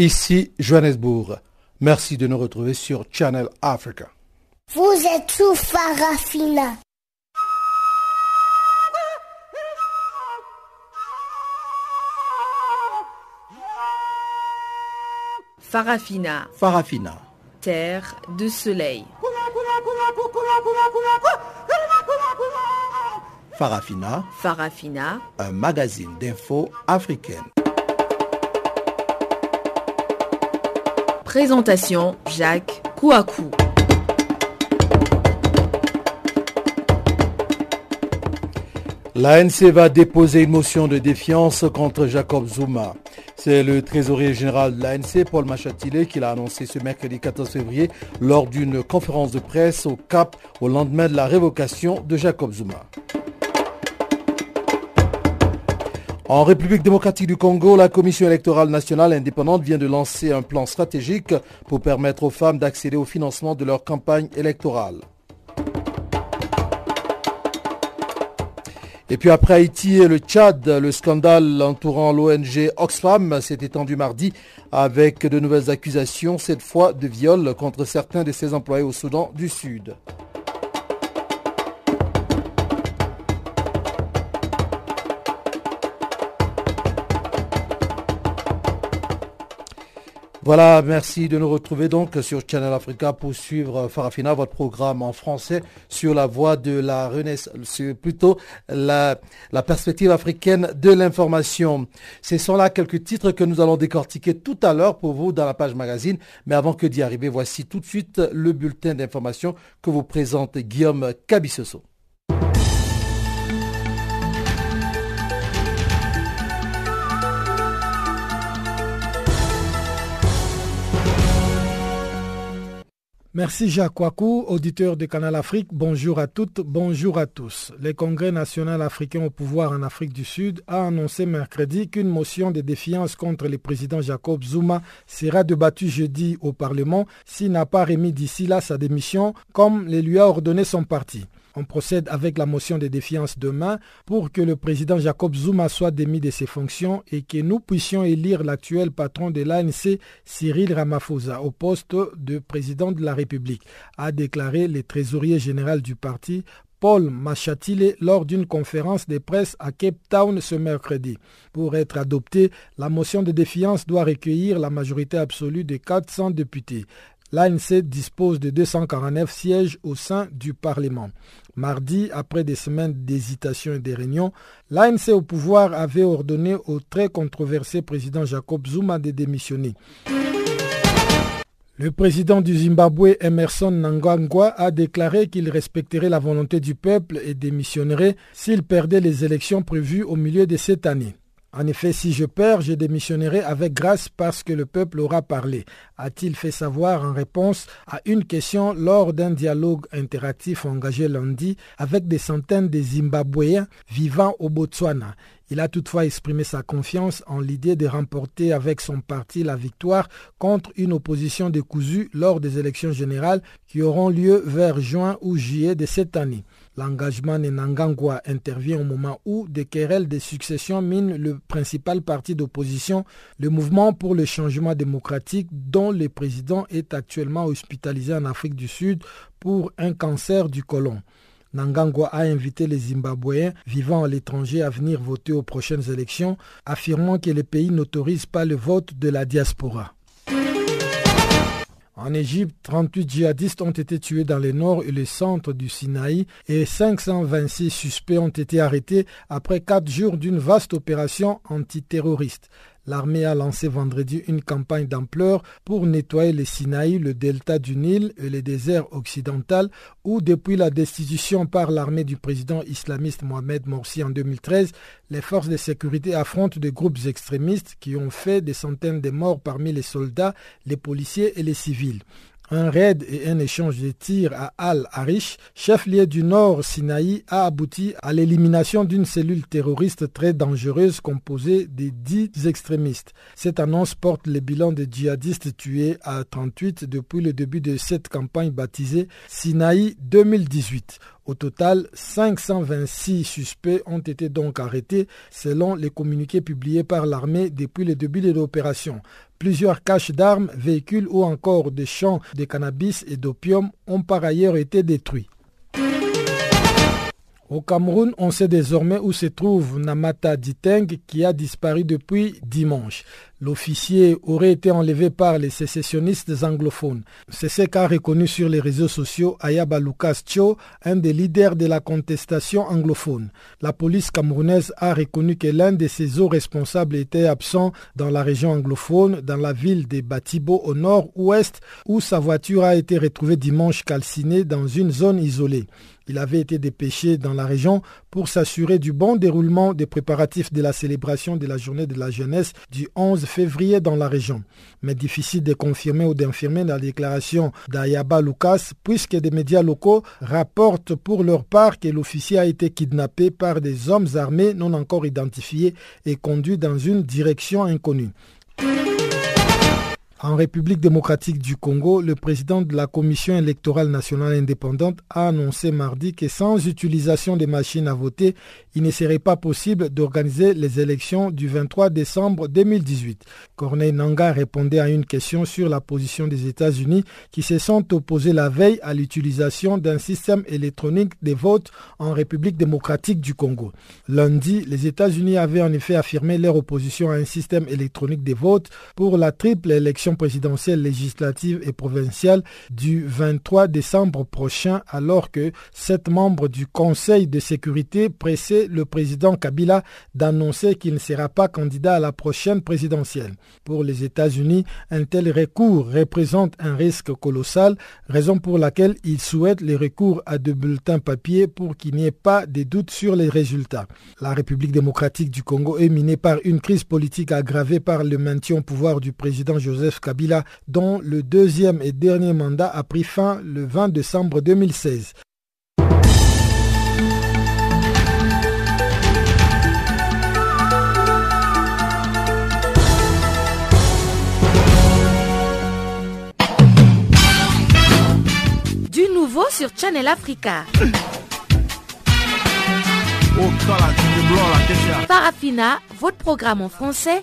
Ici Johannesburg. Merci de nous retrouver sur Channel Africa. Vous êtes sous Farafina. Farafina. Farafina. Terre de soleil. Farafina. Farafina. Un magazine d'infos africaine. Présentation Jacques Kouakou. L'ANC va déposer une motion de défiance contre Jacob Zuma. C'est le trésorier général de l'ANC, Paul Machatile, qui l'a annoncé ce mercredi 14 février lors d'une conférence de presse au Cap au lendemain de la révocation de Jacob Zuma. En République démocratique du Congo, la Commission électorale nationale indépendante vient de lancer un plan stratégique pour permettre aux femmes d'accéder au financement de leur campagne électorale. Et puis après Haïti et le Tchad, le scandale entourant l'ONG Oxfam s'est étendu mardi avec de nouvelles accusations, cette fois de viol contre certains de ses employés au Soudan du Sud. Voilà, merci de nous retrouver donc sur Channel Africa pour suivre Farafina, votre programme en français sur la voie de la renaissance, plutôt la, la perspective africaine de l'information. Ce sont là quelques titres que nous allons décortiquer tout à l'heure pour vous dans la page magazine. Mais avant que d'y arriver, voici tout de suite le bulletin d'information que vous présente Guillaume Cabissoso. Merci Jacques Wakou, auditeur de Canal Afrique. Bonjour à toutes, bonjour à tous. Le Congrès national africain au pouvoir en Afrique du Sud a annoncé mercredi qu'une motion de défiance contre le président Jacob Zuma sera débattue jeudi au Parlement s'il n'a pas remis d'ici là sa démission, comme le lui a ordonné son parti. On procède avec la motion de défiance demain pour que le président Jacob Zuma soit démis de ses fonctions et que nous puissions élire l'actuel patron de l'ANC, Cyril Ramaphosa, au poste de président de la République, a déclaré le trésorier général du parti, Paul Machatile lors d'une conférence de presse à Cape Town ce mercredi. Pour être adoptée, la motion de défiance doit recueillir la majorité absolue de 400 députés. L'ANC dispose de 249 sièges au sein du Parlement. Mardi, après des semaines d'hésitation et de réunions, l'ANC au pouvoir avait ordonné au très controversé président Jacob Zuma de démissionner. Le président du Zimbabwe, Emerson Nangangwa, a déclaré qu'il respecterait la volonté du peuple et démissionnerait s'il perdait les élections prévues au milieu de cette année. En effet, si je perds, je démissionnerai avec grâce parce que le peuple aura parlé, a-t-il fait savoir en réponse à une question lors d'un dialogue interactif engagé lundi avec des centaines de Zimbabwéens vivant au Botswana? Il a toutefois exprimé sa confiance en l'idée de remporter avec son parti la victoire contre une opposition décousue lors des élections générales qui auront lieu vers juin ou juillet de cette année. L'engagement de Nangangwa intervient au moment où des querelles de succession minent le principal parti d'opposition, le mouvement pour le changement démocratique dont le président est actuellement hospitalisé en Afrique du Sud pour un cancer du côlon. Nangangwa a invité les Zimbabwéens vivant à l'étranger à venir voter aux prochaines élections, affirmant que le pays n'autorise pas le vote de la diaspora. En Égypte, 38 djihadistes ont été tués dans le nord et le centre du Sinaï et 526 suspects ont été arrêtés après quatre jours d'une vaste opération antiterroriste. L'armée a lancé vendredi une campagne d'ampleur pour nettoyer le Sinaï, le delta du Nil et le désert occidental où, depuis la destitution par l'armée du président islamiste Mohamed Morsi en 2013, les forces de sécurité affrontent des groupes extrémistes qui ont fait des centaines de morts parmi les soldats, les policiers et les civils. Un raid et un échange de tirs à Al-Arish, chef-lieu du nord Sinaï, a abouti à l'élimination d'une cellule terroriste très dangereuse composée de dix extrémistes. Cette annonce porte le bilan des djihadistes tués à 38 depuis le début de cette campagne baptisée Sinaï 2018. Au total, 526 suspects ont été donc arrêtés selon les communiqués publiés par l'armée depuis le début de l'opération. Plusieurs caches d'armes, véhicules ou encore des champs de cannabis et d'opium ont par ailleurs été détruits. Au Cameroun, on sait désormais où se trouve Namata Diteng qui a disparu depuis dimanche. L'officier aurait été enlevé par les sécessionnistes anglophones. C'est ce qu'a reconnu sur les réseaux sociaux Ayaba Lucas Cho, un des leaders de la contestation anglophone. La police camerounaise a reconnu que l'un de ses hauts responsables était absent dans la région anglophone, dans la ville de Batibo au nord-ouest, où sa voiture a été retrouvée dimanche calcinée dans une zone isolée. Il avait été dépêché dans la région pour s'assurer du bon déroulement des préparatifs de la célébration de la journée de la jeunesse du 11 février dans la région. Mais difficile de confirmer ou d'infirmer la déclaration d'Ayaba Lucas puisque des médias locaux rapportent pour leur part que l'officier a été kidnappé par des hommes armés non encore identifiés et conduit dans une direction inconnue. En République démocratique du Congo, le président de la Commission électorale nationale indépendante a annoncé mardi que sans utilisation des machines à voter, il ne serait pas possible d'organiser les élections du 23 décembre 2018. Corneille Nanga répondait à une question sur la position des États-Unis qui se sont opposés la veille à l'utilisation d'un système électronique des votes en République démocratique du Congo. Lundi, les États-Unis avaient en effet affirmé leur opposition à un système électronique des votes pour la triple élection présidentielle, législative et provinciale du 23 décembre prochain, alors que sept membres du Conseil de sécurité pressaient le président Kabila d'annoncer qu'il ne sera pas candidat à la prochaine présidentielle. Pour les États-Unis, un tel recours représente un risque colossal, raison pour laquelle ils souhaitent les recours à de bulletins papier pour qu'il n'y ait pas de doute sur les résultats. La République démocratique du Congo est minée par une crise politique aggravée par le maintien au pouvoir du président Joseph Kabila, dont le deuxième et dernier mandat a pris fin le 20 décembre 2016. Du nouveau sur Channel Africa. Parafina, votre programme en français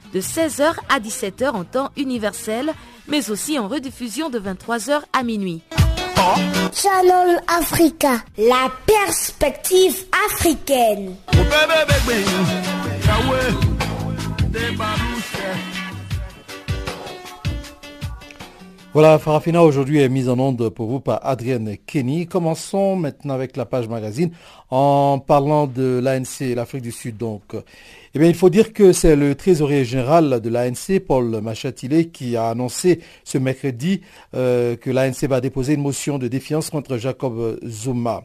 de 16h à 17h en temps universel mais aussi en rediffusion de 23h à minuit. Channel Africa, la perspective africaine. Voilà, Farafina aujourd'hui est mise en onde pour vous par Adrienne Kenny. Commençons maintenant avec la page magazine en parlant de l'ANC, l'Afrique du Sud. Donc, eh bien, il faut dire que c'est le trésorier général de l'ANC, Paul Machatilé, qui a annoncé ce mercredi euh, que l'ANC va déposer une motion de défiance contre Jacob Zuma.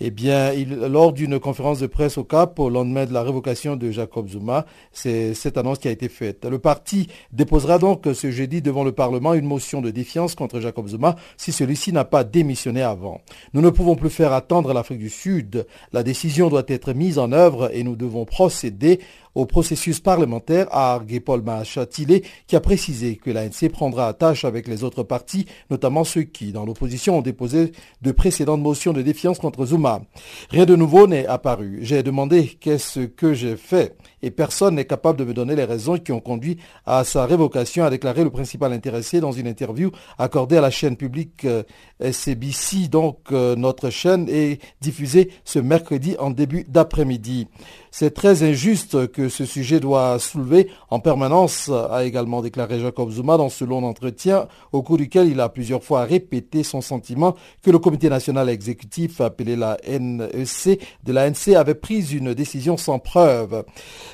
Eh bien, lors d'une conférence de presse au Cap, au lendemain de la révocation de Jacob Zuma, c'est cette annonce qui a été faite. Le parti déposera donc ce jeudi devant le Parlement une motion de défiance contre Jacob Zuma si celui-ci n'a pas démissionné avant. Nous ne pouvons plus faire attendre l'Afrique du Sud. La décision doit être mise en œuvre et nous devons procéder au processus parlementaire, a argué Paul Mahachatilé, qui a précisé que l'ANC prendra attache avec les autres partis, notamment ceux qui, dans l'opposition, ont déposé de précédentes motions de défiance contre Zuma. Rien de nouveau n'est apparu. J'ai demandé qu'est-ce que j'ai fait et personne n'est capable de me donner les raisons qui ont conduit à sa révocation, a déclaré le principal intéressé dans une interview accordée à la chaîne publique euh, SCBC, donc euh, notre chaîne, est diffusée ce mercredi en début d'après-midi. C'est très injuste que ce sujet doit soulever en permanence, a également déclaré Jacob Zuma dans ce long entretien au cours duquel il a plusieurs fois répété son sentiment que le comité national exécutif appelé la NEC de l'ANC avait pris une décision sans preuve.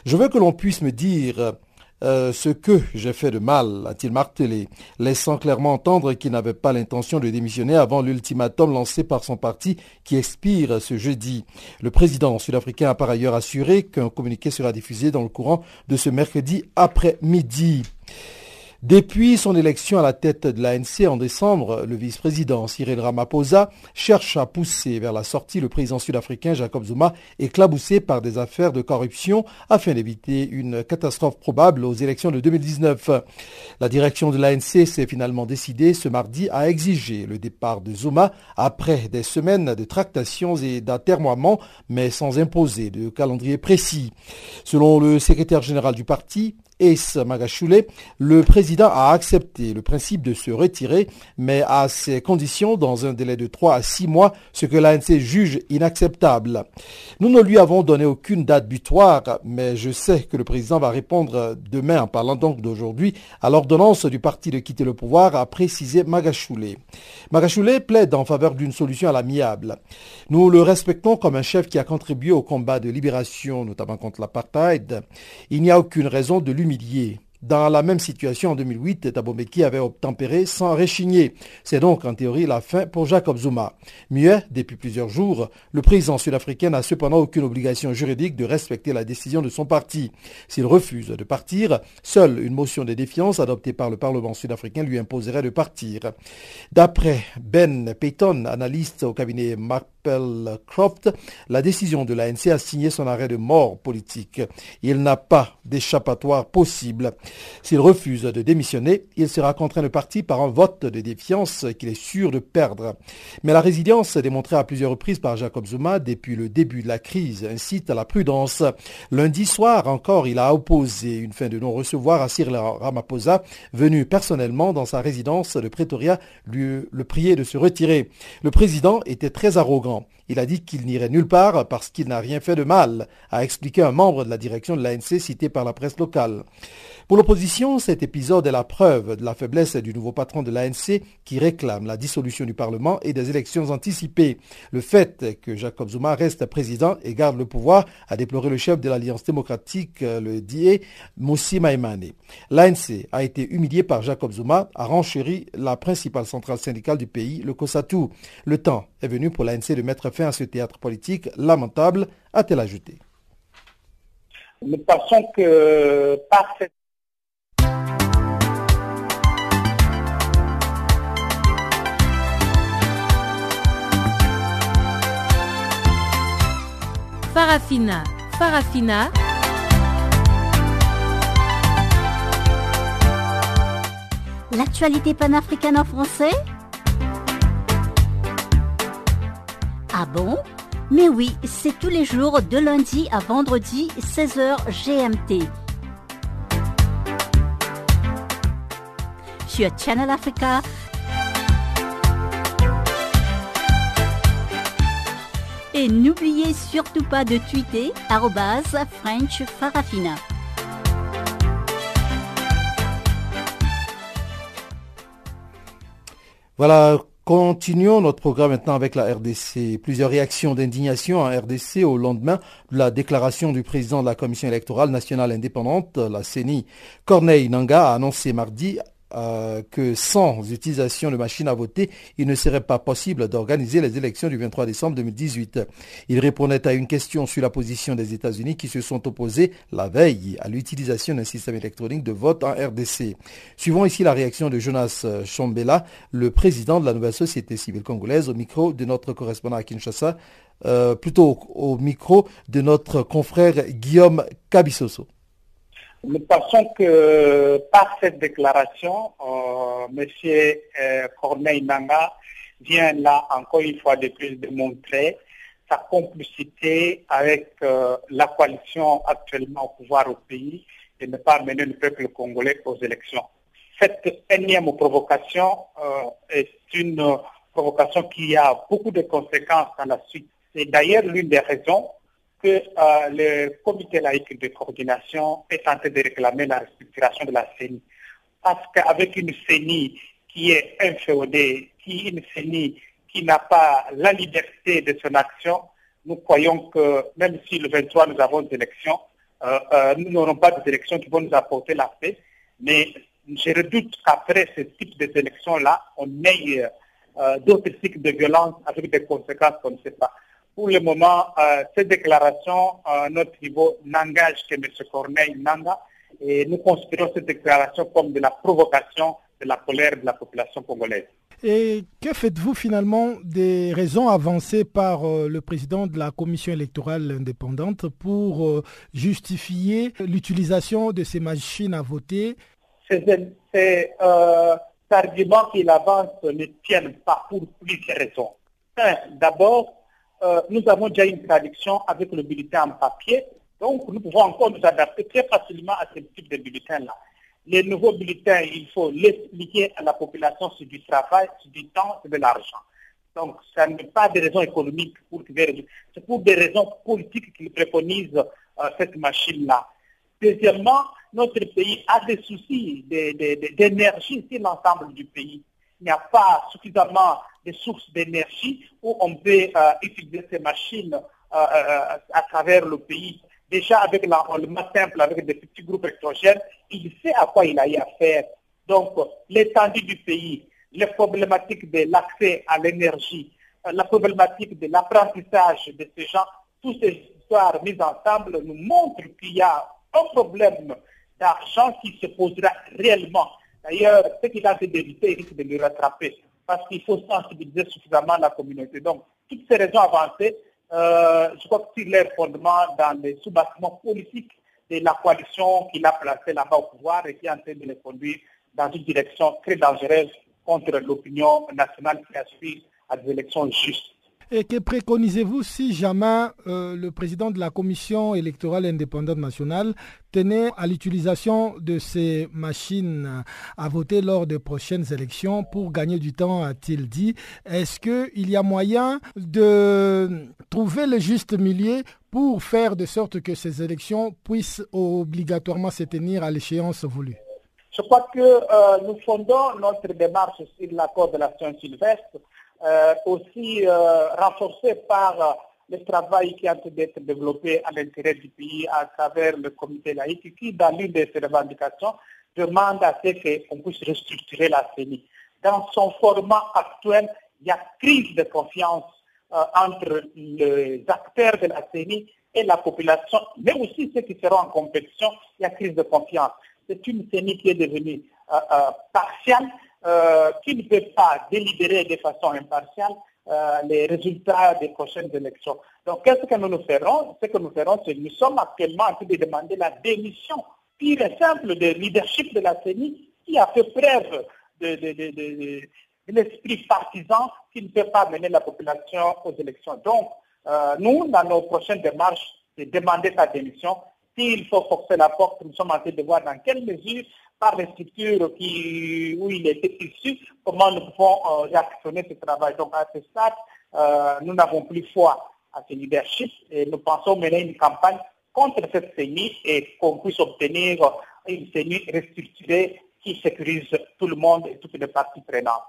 Je veux que l'on puisse me dire euh, ce que j'ai fait de mal, a-t-il martelé, laissant clairement entendre qu'il n'avait pas l'intention de démissionner avant l'ultimatum lancé par son parti qui expire ce jeudi. Le président sud-africain a par ailleurs assuré qu'un communiqué sera diffusé dans le courant de ce mercredi après-midi. Depuis son élection à la tête de l'ANC en décembre, le vice-président Cyril Ramaphosa cherche à pousser vers la sortie le président sud-africain Jacob Zuma éclaboussé par des affaires de corruption afin d'éviter une catastrophe probable aux élections de 2019. La direction de l'ANC s'est finalement décidée ce mardi à exiger le départ de Zuma après des semaines de tractations et d'atermoiements, mais sans imposer de calendrier précis. Selon le secrétaire général du parti, Ace Magashule, le président a accepté le principe de se retirer, mais à ses conditions dans un délai de 3 à 6 mois, ce que l'ANC juge inacceptable. Nous ne lui avons donné aucune date butoir, mais je sais que le président va répondre demain, en parlant donc d'aujourd'hui, à l'ordonnance du parti de quitter le pouvoir, a précisé Magashule. Magashule plaide en faveur d'une solution à l'amiable. Nous le respectons comme un chef qui a contribué au combat de libération, notamment contre l'apartheid. Il n'y a aucune raison de lui l'humilier dans la même situation en 2008, Thabo avait obtempéré sans réchigner. C'est donc en théorie la fin pour Jacob Zuma. Mieux, depuis plusieurs jours, le président sud-africain n'a cependant aucune obligation juridique de respecter la décision de son parti. S'il refuse de partir, seule une motion de défiance adoptée par le Parlement sud-africain lui imposerait de partir. D'après Ben Payton, analyste au cabinet Mark Croft, la décision de l'ANC a signé son arrêt de mort politique. Il n'a pas d'échappatoire possible. S'il refuse de démissionner, il sera contraint de partir par un vote de défiance qu'il est sûr de perdre. Mais la résilience démontrée à plusieurs reprises par Jacob Zuma depuis le début de la crise incite à la prudence. Lundi soir encore, il a opposé une fin de non-recevoir à Cyril Ramaphosa, venu personnellement dans sa résidence de Pretoria lui le prier de se retirer. Le président était très arrogant il a dit qu'il n'irait nulle part parce qu'il n'a rien fait de mal, a expliqué un membre de la direction de l'ANC cité par la presse locale. Pour l'opposition, cet épisode est la preuve de la faiblesse du nouveau patron de l'ANC qui réclame la dissolution du Parlement et des élections anticipées. Le fait que Jacob Zuma reste président et garde le pouvoir a déploré le chef de l'Alliance démocratique, le DIE, Moussi Maïmane. L'ANC a été humilié par Jacob Zuma, a renchéri la principale centrale syndicale du pays, le COSATU. Le temps est venu pour l'ANC de mettre fin à ce théâtre politique lamentable, a-t-elle ajouté. Nous pensons que par cette Farafina, Farafina. L'actualité panafricaine en français? Ah bon? Mais oui, c'est tous les jours de lundi à vendredi, 16h GMT. Sur Channel Africa Et n'oubliez surtout pas de tweeter French Farafina. Voilà, continuons notre programme maintenant avec la RDC. Plusieurs réactions d'indignation en RDC au lendemain de la déclaration du président de la Commission électorale nationale indépendante, la CENI. Corneille Nanga a annoncé mardi euh, que sans utilisation de machines à voter, il ne serait pas possible d'organiser les élections du 23 décembre 2018. Il répondait à une question sur la position des États-Unis qui se sont opposés la veille à l'utilisation d'un système électronique de vote en RDC. Suivons ici la réaction de Jonas Chambela, le président de la nouvelle société civile congolaise, au micro de notre correspondant à Kinshasa, euh, plutôt au micro de notre confrère Guillaume Kabisoso. Nous pensons que par cette déclaration, euh, M. Euh, Corneille Nanga vient là encore une fois de plus démontrer sa complicité avec euh, la coalition actuellement au pouvoir au pays et ne pas mener le peuple congolais aux élections. Cette énième provocation est une provocation qui a beaucoup de conséquences dans la suite. C'est d'ailleurs l'une des raisons que euh, le comité laïque de coordination est en train de réclamer la restructuration de la CENI. Parce qu'avec une CENI qui est inféodée, qui une CENI qui n'a pas la liberté de son action, nous croyons que même si le 23 nous avons des élections, nous n'aurons pas d'élections qui vont nous apporter la paix, mais je redoute qu'après ce type d'élections-là, on ait d'autres cycles de violence avec des conséquences qu'on ne sait pas. Pour le moment, cette déclaration, à notre niveau, n'engage que M. Corneille Nanga, et nous considérons cette déclaration comme de la provocation de la colère de la population congolaise. Et que faites-vous finalement des raisons avancées par euh, le président de la commission électorale indépendante pour euh, justifier l'utilisation de ces machines à voter? Ces euh, arguments qu'il avance ne tiennent pas pour plusieurs raisons. D'abord, nous avons déjà une traduction avec le bulletin en papier donc, nous pouvons encore nous adapter très facilement à ce type de bulletins-là. Les nouveaux bulletins, il faut l'expliquer à la population sur du travail, sur du temps, sur de l'argent. Donc, ce n'est pas des raisons économiques pour c'est pour des raisons politiques qu'ils préconisent euh, cette machine-là. Deuxièmement, notre pays a des soucis d'énergie sur l'ensemble du pays. Il n'y a pas suffisamment de sources d'énergie où on peut euh, utiliser ces machines euh, à travers le pays déjà avec l'enrôlement simple, avec des petits groupes électrogènes, il sait à quoi il a eu affaire. Donc, l'étendue du pays, les problématiques de l'accès à l'énergie, euh, la problématique de l'apprentissage de ces gens, toutes ces histoires mises ensemble nous montrent qu'il y a un problème d'argent qui se posera réellement. D'ailleurs, ce qu'il a fait d'éviter, risque de le rattraper parce qu'il faut sensibiliser suffisamment la communauté. Donc, toutes ces raisons avancées euh, je crois que sur les fondements dans les sous-bâtiments politiques de la coalition qu'il a placée là-bas au pouvoir et qui est en train de les conduire dans une direction très dangereuse contre l'opinion nationale qui aspire à des élections justes. Et que préconisez-vous si jamais euh, le président de la Commission électorale indépendante nationale tenait à l'utilisation de ces machines à voter lors des prochaines élections pour gagner du temps, a-t-il dit? Est-ce qu'il y a moyen de trouver le juste milieu pour faire de sorte que ces élections puissent obligatoirement se tenir à l'échéance voulue? Je crois que euh, nous fondons notre démarche sur l'accord de la Saint-Sylvestre aussi euh, renforcé par euh, le travail qui a d'être développé à l'intérieur du pays à travers le comité laïque qui, dans l'une de ses revendications, demande à ce qu'on puisse restructurer la CENI. Dans son format actuel, il y a crise de confiance entre les acteurs de la CENI et la population, mais aussi ceux qui seront en compétition, il y a crise de confiance. C'est une CENI qui est devenue partielle euh, qui ne peut pas délibérer de façon impartiale euh, les résultats des prochaines élections. Donc, qu'est-ce que nous nous ferons? Ce que nous ferons, c'est que nous sommes actuellement en train de demander la démission pure et simple de leadership de la CENI qui a fait preuve de, l'esprit partisan qui ne peut pas mener la population aux élections. Donc, euh, nous, dans nos prochaines démarches, c'est demander sa démission. S'il faut forcer la porte, nous sommes en train de voir dans quelle mesure par les structures qui, où il était issu, comment nous pouvons euh, réactionner ce travail. Donc à ce stade, euh, nous n'avons plus foi à ce leadership et nous pensons mener une campagne contre cette CENI et qu'on puisse obtenir une CENI restructurée qui sécurise tout le monde et toutes les parties prenantes.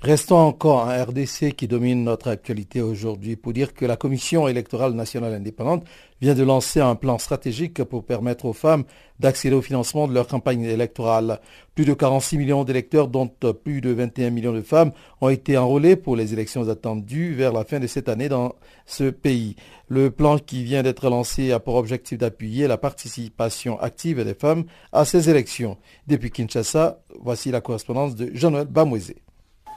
Restons encore en RDC qui domine notre actualité aujourd'hui pour dire que la Commission électorale nationale indépendante vient de lancer un plan stratégique pour permettre aux femmes d'accéder au financement de leur campagne électorale. Plus de 46 millions d'électeurs, dont plus de 21 millions de femmes, ont été enrôlés pour les élections attendues vers la fin de cette année dans ce pays. Le plan qui vient d'être lancé a pour objectif d'appuyer la participation active des femmes à ces élections. Depuis Kinshasa, voici la correspondance de Jean-Noël Bamouezé.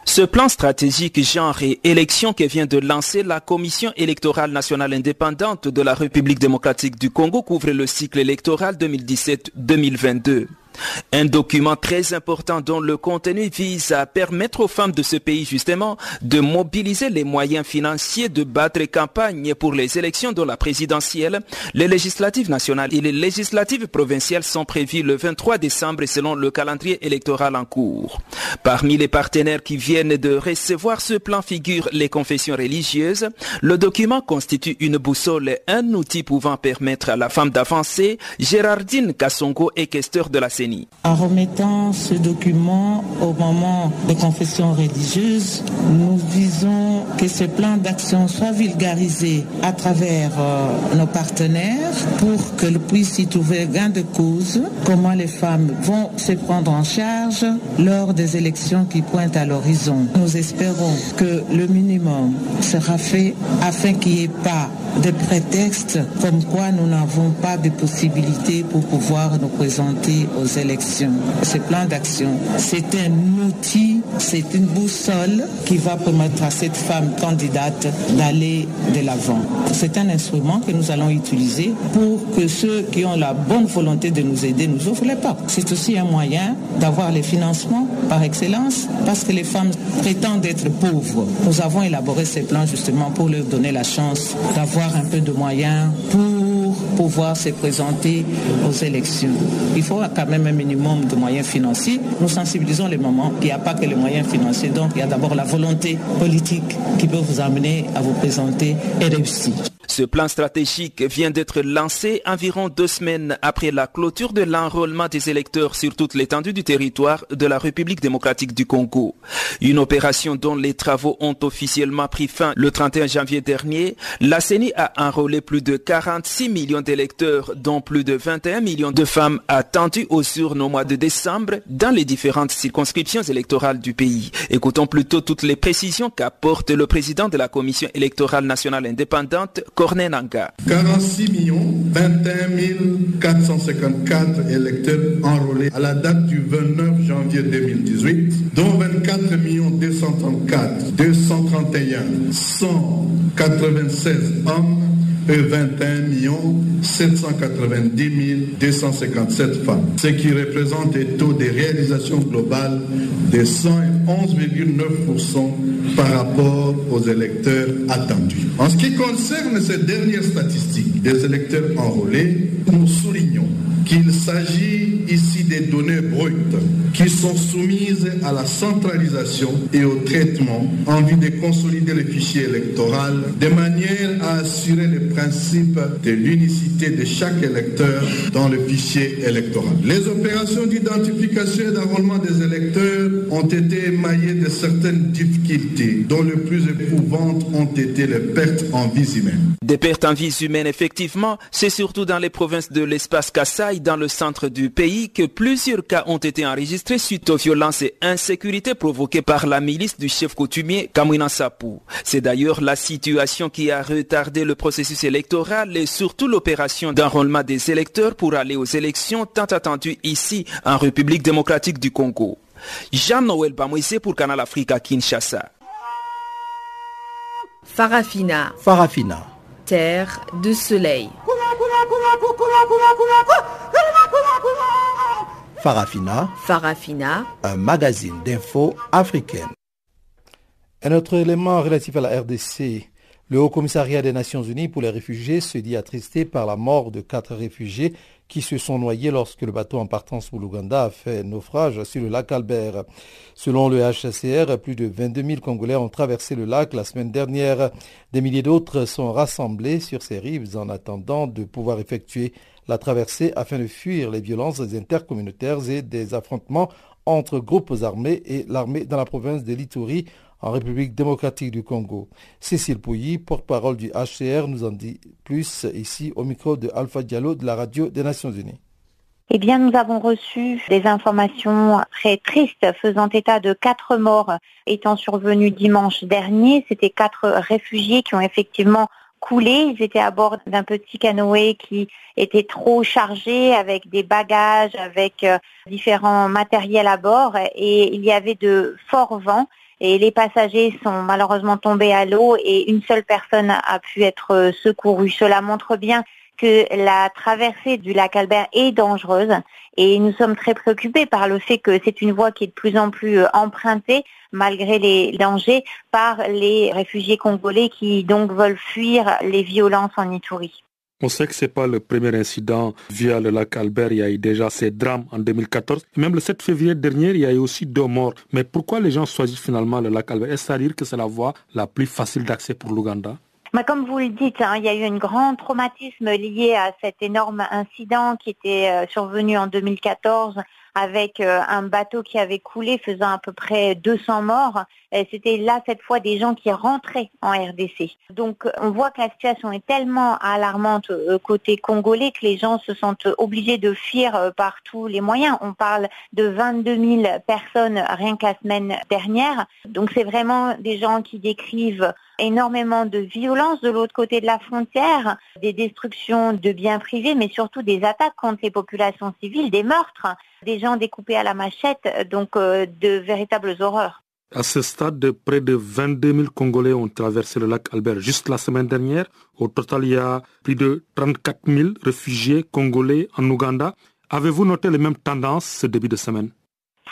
Ce plan stratégique genre et élection que vient de lancer la Commission électorale nationale indépendante de la République démocratique du Congo couvre le cycle électoral 2017-2022. Un document très important dont le contenu vise à permettre aux femmes de ce pays justement de mobiliser les moyens financiers de battre campagne pour les élections dont la présidentielle, les législatives nationales et les législatives provinciales sont prévues le 23 décembre selon le calendrier électoral en cours. Parmi les partenaires qui viennent de recevoir ce plan figurent les confessions religieuses. Le document constitue une boussole et un outil pouvant permettre à la femme d'avancer. Gérardine Kassongo est questeur de la En remettant ce document au moment des confessions religieuses, nous visons que ce plan d'action soit vulgarisé à travers euh, nos partenaires pour que puisse y trouver gain de cause, comment les femmes vont se prendre en charge lors des élections qui pointent à l'horizon. Nous espérons que le minimum sera fait afin qu'il n'y ait pas de prétextes comme quoi nous n'avons pas de possibilités pour pouvoir nous présenter aux élections. Ce plan d'action, c'est un outil, c'est une boussole qui va permettre à cette femme candidate d'aller de l'avant. C'est un instrument que nous allons utiliser pour que ceux qui ont la bonne volonté de nous aider nous ouvrent les portes. C'est aussi un moyen d'avoir les financements par excellence parce que les femmes prétendent être pauvres. Nous avons élaboré ces plans justement pour leur donner la chance d'avoir un peu de moyens pour pouvoir se présenter aux élections. Il faut quand même un minimum de moyens financiers. Nous sensibilisons les mamans. Il n'y a pas que les moyens financiers, donc il y a d'abord la volonté politique qui peut vous amener à vous présenter et réussir. Ce plan stratégique vient d'être lancé environ deux semaines après la clôture de l'enrôlement des électeurs sur toute l'étendue du territoire de la République démocratique du Congo. Une opération dont les travaux ont officiellement pris fin le 31 janvier dernier. La CENI a enrôlé plus de 46 millions d'électeurs, dont plus de 21 millions de femmes attendues aux urnes au mois de décembre dans les différentes circonscriptions électorales du pays. Écoutons plutôt toutes les précisions qu'apporte le président de la Commission électorale nationale indépendante, 46 millions 21 454 électeurs enrôlés à la date du 29 janvier 2018, dont 24 millions 234 231 196 hommes et 21 millions 790 257 femmes, ce qui représente un taux de réalisation globale de 111,9% par rapport aux électeurs attendus. En ce qui concerne ces dernières statistiques des électeurs enrôlés, nous soulignons qu'il s'agit ici des données brutes qui sont soumises à la centralisation et au traitement en vue de consolider le fichier électoral de manière à assurer le principe de l'unicité de chaque électeur dans le fichier électoral. Les opérations d'identification et d'enrôlement des électeurs ont été émaillées de certaines difficultés dont les plus éprouvantes ont été les pertes en vies humaines. Des pertes en vies humaines, effectivement, c'est surtout dans les provinces de l'espace Kassai, dans le centre du pays, que plusieurs cas ont été enregistrés suite aux violences et insécurités provoquées par la milice du chef coutumier Kamwina Sapu. C'est d'ailleurs la situation qui a retardé le processus électoral et surtout l'opération d'enrôlement des électeurs pour aller aux élections tant attendues ici en République démocratique du Congo. Jean-Noël Bamoïse pour Canal Africa Kinshasa. Farafina. Farafina. Terre de soleil. Farafina. Farafina. Un magazine d'infos africaine. Un autre élément relatif à la RDC. Le Haut Commissariat des Nations Unies pour les réfugiés se dit attristé par la mort de quatre réfugiés qui se sont noyés lorsque le bateau en partance pour l'Ouganda a fait naufrage sur le lac Albert. Selon le HCR, plus de 22 000 Congolais ont traversé le lac la semaine dernière. Des milliers d'autres sont rassemblés sur ces rives en attendant de pouvoir effectuer la traversée afin de fuir les violences intercommunautaires et des affrontements entre groupes armés et l'armée dans la province de l'Ituri en République démocratique du Congo. Cécile Pouilly, porte-parole du HCR, nous en dit plus ici au micro de Alpha Diallo de la radio des Nations Unies. Eh bien, nous avons reçu des informations très tristes faisant état de quatre morts étant survenus dimanche dernier. C'était quatre réfugiés qui ont effectivement coulé. Ils étaient à bord d'un petit canoë qui était trop chargé avec des bagages, avec euh, différents matériels à bord et il y avait de forts vents et les passagers sont malheureusement tombés à l'eau et une seule personne a pu être secourue. Cela montre bien que la traversée du lac Albert est dangereuse et nous sommes très préoccupés par le fait que c'est une voie qui est de plus en plus euh, empruntée malgré les dangers par les réfugiés congolais qui donc veulent fuir les violences en Itourie. On sait que ce n'est pas le premier incident via le lac Albert. Il y a eu déjà ces drames en 2014. Même le 7 février dernier, il y a eu aussi deux morts. Mais pourquoi les gens choisissent finalement le lac Albert? Est-ce à dire que c'est la voie la plus facile d'accès pour l'Ouganda? Bah, comme vous le dites, hein, il y a eu un grand traumatisme lié à cet énorme incident qui était euh, survenu en 2014 avec euh, un bateau qui avait coulé faisant à peu près 200 morts. C'était là cette fois des gens qui rentraient en RDC. Donc on voit que la situation est tellement alarmante euh, côté congolais que les gens se sentent obligés de fuir euh, par tous les moyens. On parle de 22 000 personnes rien que la semaine dernière. Donc c'est vraiment des gens qui décrivent énormément de violence de l'autre côté de la frontière, des destructions de biens privés, mais surtout des attaques contre les populations civiles, des meurtres, des gens découpés à la machette, donc euh, de véritables horreurs. À ce stade, près de 22 000 Congolais ont traversé le lac Albert juste la semaine dernière. Au total, il y a plus de 34 000 réfugiés congolais en Ouganda. Avez-vous noté les mêmes tendances ce début de semaine?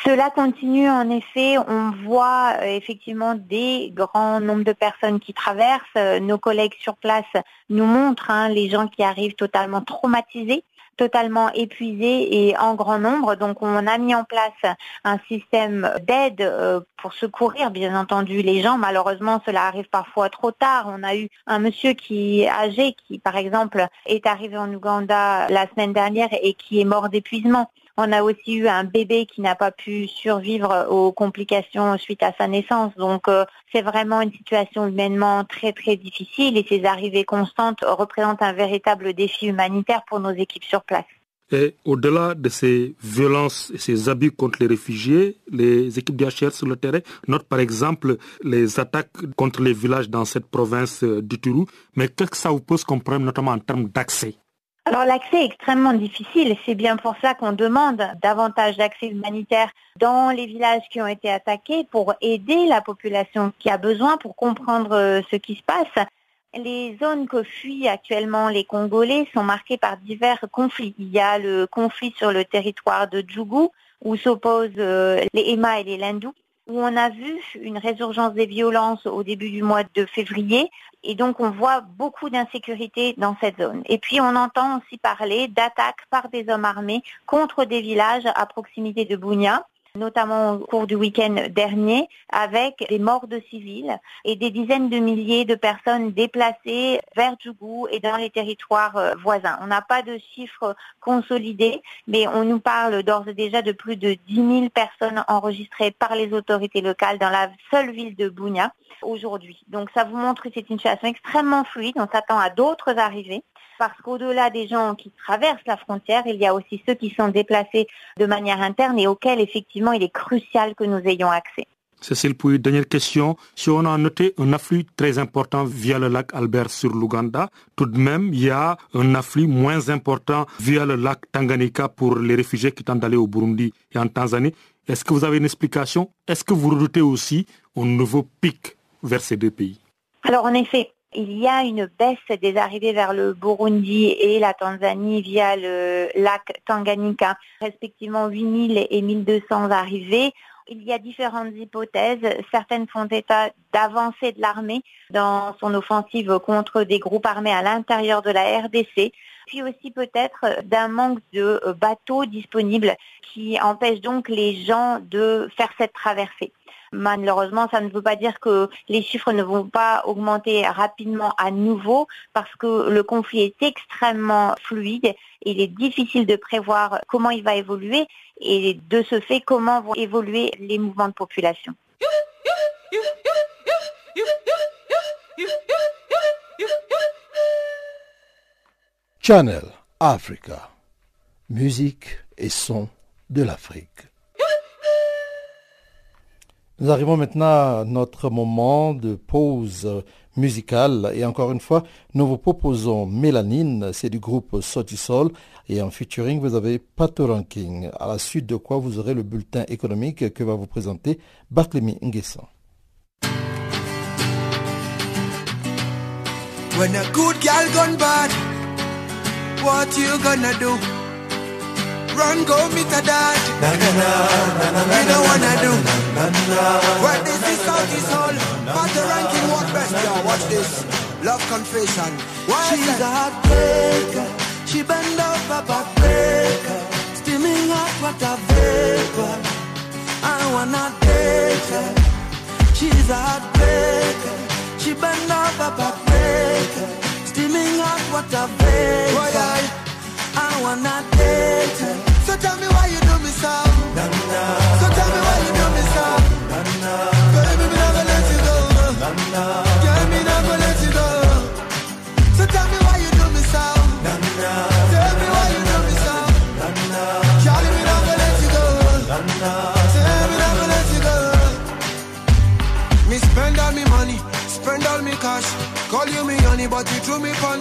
Cela continue en effet. On voit euh, effectivement des grands nombres de personnes qui traversent. Euh, nos collègues sur place nous montrent hein, les gens qui arrivent totalement traumatisés totalement épuisés et en grand nombre. Donc on a mis en place un système d'aide euh, pour secourir bien entendu les gens. Malheureusement, cela arrive parfois trop tard. On a eu un monsieur qui est âgé qui par exemple est arrivé en Ouganda la semaine dernière et qui est mort d'épuisement. On a aussi eu un bébé qui n'a pas pu survivre aux complications suite à sa naissance. Donc euh, c'est vraiment une situation humainement très très difficile et ces arrivées constantes représentent un véritable défi humanitaire pour nos équipes sur place. Et au-delà de ces violences et ces abus contre les réfugiés, les équipes d'HR sur le terrain notent par exemple les attaques contre les villages dans cette province euh, du Tourou. Mais qu'est-ce que ça vous pose comme problème, notamment en termes d'accès? Alors l'accès est extrêmement difficile. C'est bien pour ça qu'on demande davantage d'accès humanitaire dans les villages qui ont été attaqués pour aider la population qui a besoin pour comprendre euh, ce qui se passe. Les zones que fuient actuellement les Congolais sont marquées par divers conflits. Il y a le conflit sur le territoire de Djougou où s'opposent euh, les Ema et les Lindou où on a vu une résurgence des violences au début du mois de février. Et donc, on voit beaucoup d'insécurité dans cette zone. Et puis, on entend aussi parler d'attaques par des hommes armés contre des villages à proximité de Bounia notamment au cours du week-end dernier, avec des morts de civils et des dizaines de milliers de personnes déplacées vers Djougou et dans les territoires euh, voisins. On n'a pas de chiffres consolidés, mais on nous parle d'ores et déjà de plus de 10 000 personnes enregistrées par les autorités locales dans la seule ville de Bounia aujourd'hui. Donc ça vous montre que c'est une situation extrêmement fluide. On s'attend à d'autres arrivées parce qu'au-delà des gens qui traversent la frontière, il y a aussi ceux qui sont déplacés de manière interne et auxquels effectivement il est crucial que nous ayons accès. Cécile Pouy, dernière question. Si on a noté un afflux très important via le lac Albert sur l'Ouganda, tout de même, il y a un afflux moins important via le lac Tanganyika pour les réfugiés qui tentent d'aller au Burundi et en Tanzanie. Est-ce que vous avez une explication? Est-ce que vous redoutez aussi un nouveau pic vers ces deux pays? Alors en effet, il y a une baisse des arrivées vers le Burundi et la Tanzanie via le lac Tanganyika, respectivement 8000 et 1200 arrivées. Il y a différentes hypothèses. Certaines font état d'avancée de l'armée dans son offensive contre des groupes armés à l'intérieur de la RDC puis aussi peut-être d'un manque de bateaux disponibles qui empêche donc les gens de faire cette traversée. Malheureusement, ça ne veut pas dire que les chiffres ne vont pas augmenter rapidement à nouveau parce que le conflit est extrêmement fluide. Il est difficile de prévoir comment il va évoluer et de ce fait comment vont évoluer les mouvements de population. Channel Africa. Musique et son de l'Afrique. Nous arrivons maintenant à notre moment de pause musicale et encore une fois, nous vous proposons Mélanine, c'est du groupe Sotisol et en featuring vous avez Pato Ranking, à la suite de quoi vous aurez le bulletin économique que va vous présenter Barthélemy Nguessan. What you gonna do? Run, go meet a dad. Na, na, na, na, na, you don't wanna do. Na, na, Where this is out is all. But the ranking what best, y'all. Watch this. Love confession. Why She's a heartbreaker. She bend over backbreaker. Steaming hot water vapor. I wanna date her. She's a heartbreaker. She bend over backbreaker. Steaming hot water vapor. Boy, I, I wanna date. So tell me why you do me so. Na, na, so tell me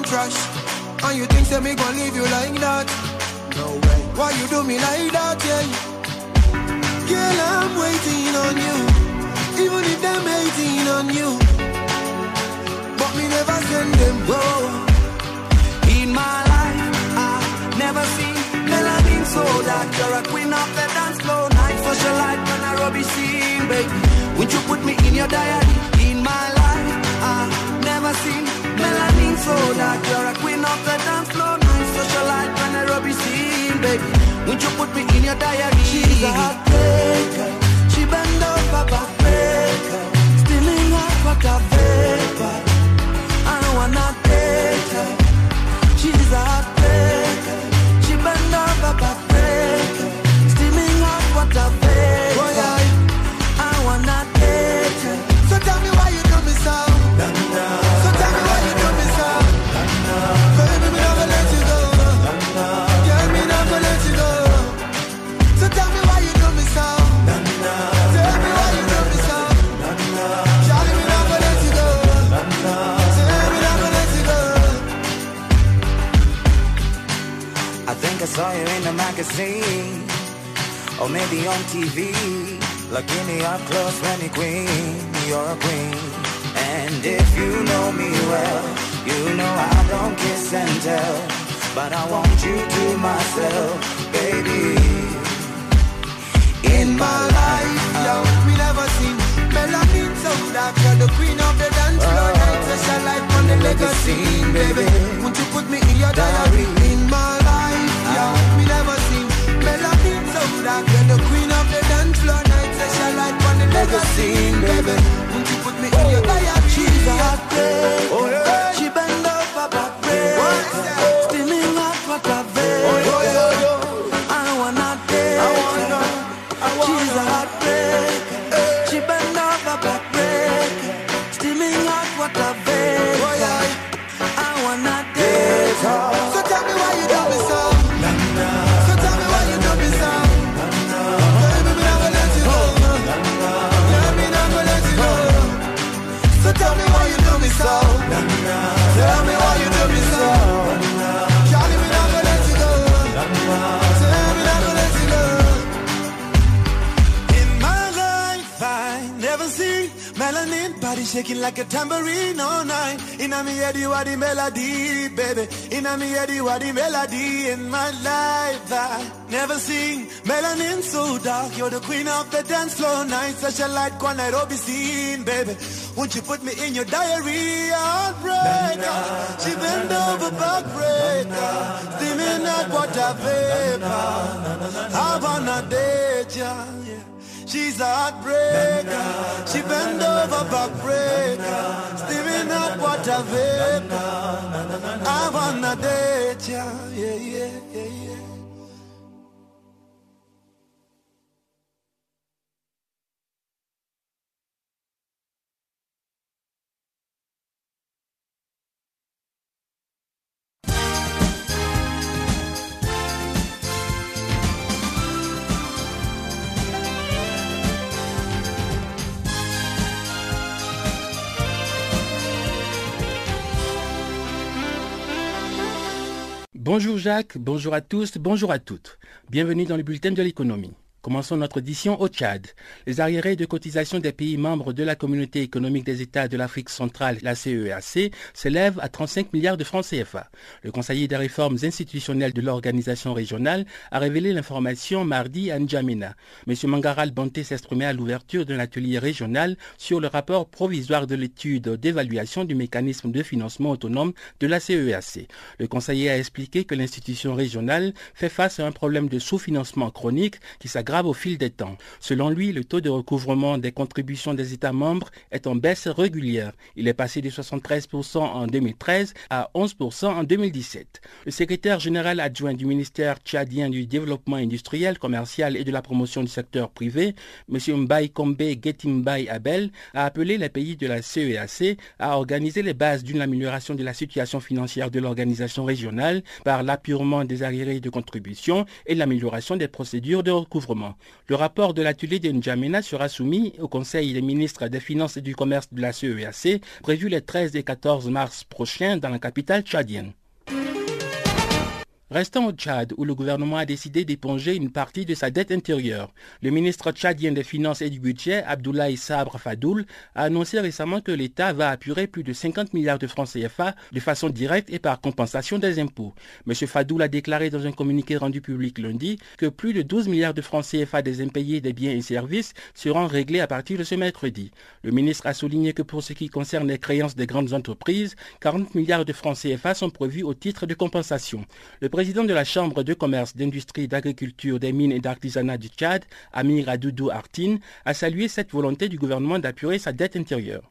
threw me pon trash. And you think say me gon' leave you like that? No way. Why you do me like that, yeah? Girl, I'm waiting on you. Even if them hating on you. But me never send them, whoa. In my life, I never seen melanin so dark. You're a queen of the dance floor. Night socialite when I rubby scene, baby. Would you put me in your diary? In my life, I never seen melanin so. You're a queen of the dance floor. Socialite baby. Would you put me in your diary? She's a heartbreaker. She bend over backbreaker. Steaming hot water vapor. I wanna date her. She's a heartbreaker. She bend over backbreaker. Steaming hot water vapor. Magazine Or maybe on TV Looking me up close when you queen You're a queen. And if you know me well You know I don't kiss and tell But I want you to myself Baby. In my life, yo, me never seen seen, baby. Tambourine all night. In a me head, you are the melody, baby. In a me head, you are the melody. In my life, I never seen melanin so dark. You're the queen of the dance floor night. Such a light, one Nairobi scene, baby. Won't you put me in your diary? Heartbreaker. She bend over backbreaker. Steaming hot water vapor. I wanna date ya. She's a heartbreaker. She bend over backbreaker. Steaming hot water vapor. I wanna date ya. Yeah, yeah, yeah, yeah. Bonjour Jacques, bonjour à tous, bonjour à toutes. Bienvenue dans le bulletin de l'économie. Commençons notre édition au Tchad. Les arriérés de cotisation des pays membres de la communauté économique des États de l'Afrique centrale, la CEAC, e s'élèvent à 35 milliards de francs CFA. Le conseiller des réformes institutionnelles de l'organisation régionale a révélé l'information mardi à N'Djamena. M. Mangaral Bonté s'exprimait à l'ouverture d'un atelier régional sur le rapport provisoire de l'étude d'évaluation du mécanisme de financement autonome de la CEAC. E le conseiller a expliqué que l'institution régionale fait face à un problème de sous-financement chronique qui s'aggrave au fil des temps. Selon lui, le taux de recouvrement des contributions des États membres est en baisse régulière. Il est passé de 73% en 2013 à 11% en 2017. Le secrétaire général adjoint du ministère tchadien du développement industriel, commercial et de la promotion du secteur privé, M. Mbaye Kombe Getimbaye Abel, a appelé les pays de la CEAC e à organiser les bases d'une amélioration de la situation financière de l'organisation régionale par l'appurement des arriérés de contributions et l'amélioration des procédures de recouvrement. Le rapport de l'atelier de N'Djamena sera soumis au Conseil des ministres des Finances et du Commerce de la CEAC, prévu les 13 et 14 mars prochains dans la capitale tchadienne. Restons au Tchad, où le gouvernement a décidé d'éponger une partie de sa dette intérieure. Le ministre tchadien des Finances et du Budget, Abdoulaye Sabre Fadoul, a annoncé récemment que l'État va apurer plus de 50 milliards de francs CFA de façon directe et par compensation des impôts. M. Fadoul a déclaré dans un communiqué rendu public lundi que plus de 12 milliards de francs CFA des impayés des biens et services seront réglés à partir de ce mercredi. Le ministre a souligné que pour ce qui concerne les créances des grandes entreprises, 40 milliards de francs CFA sont prévus au titre de compensation. Président de la Chambre de commerce, d'industrie, d'agriculture, des mines et d'artisanat du Tchad, Amir Adoudou Artin, a salué cette volonté du gouvernement d'apurer sa dette intérieure.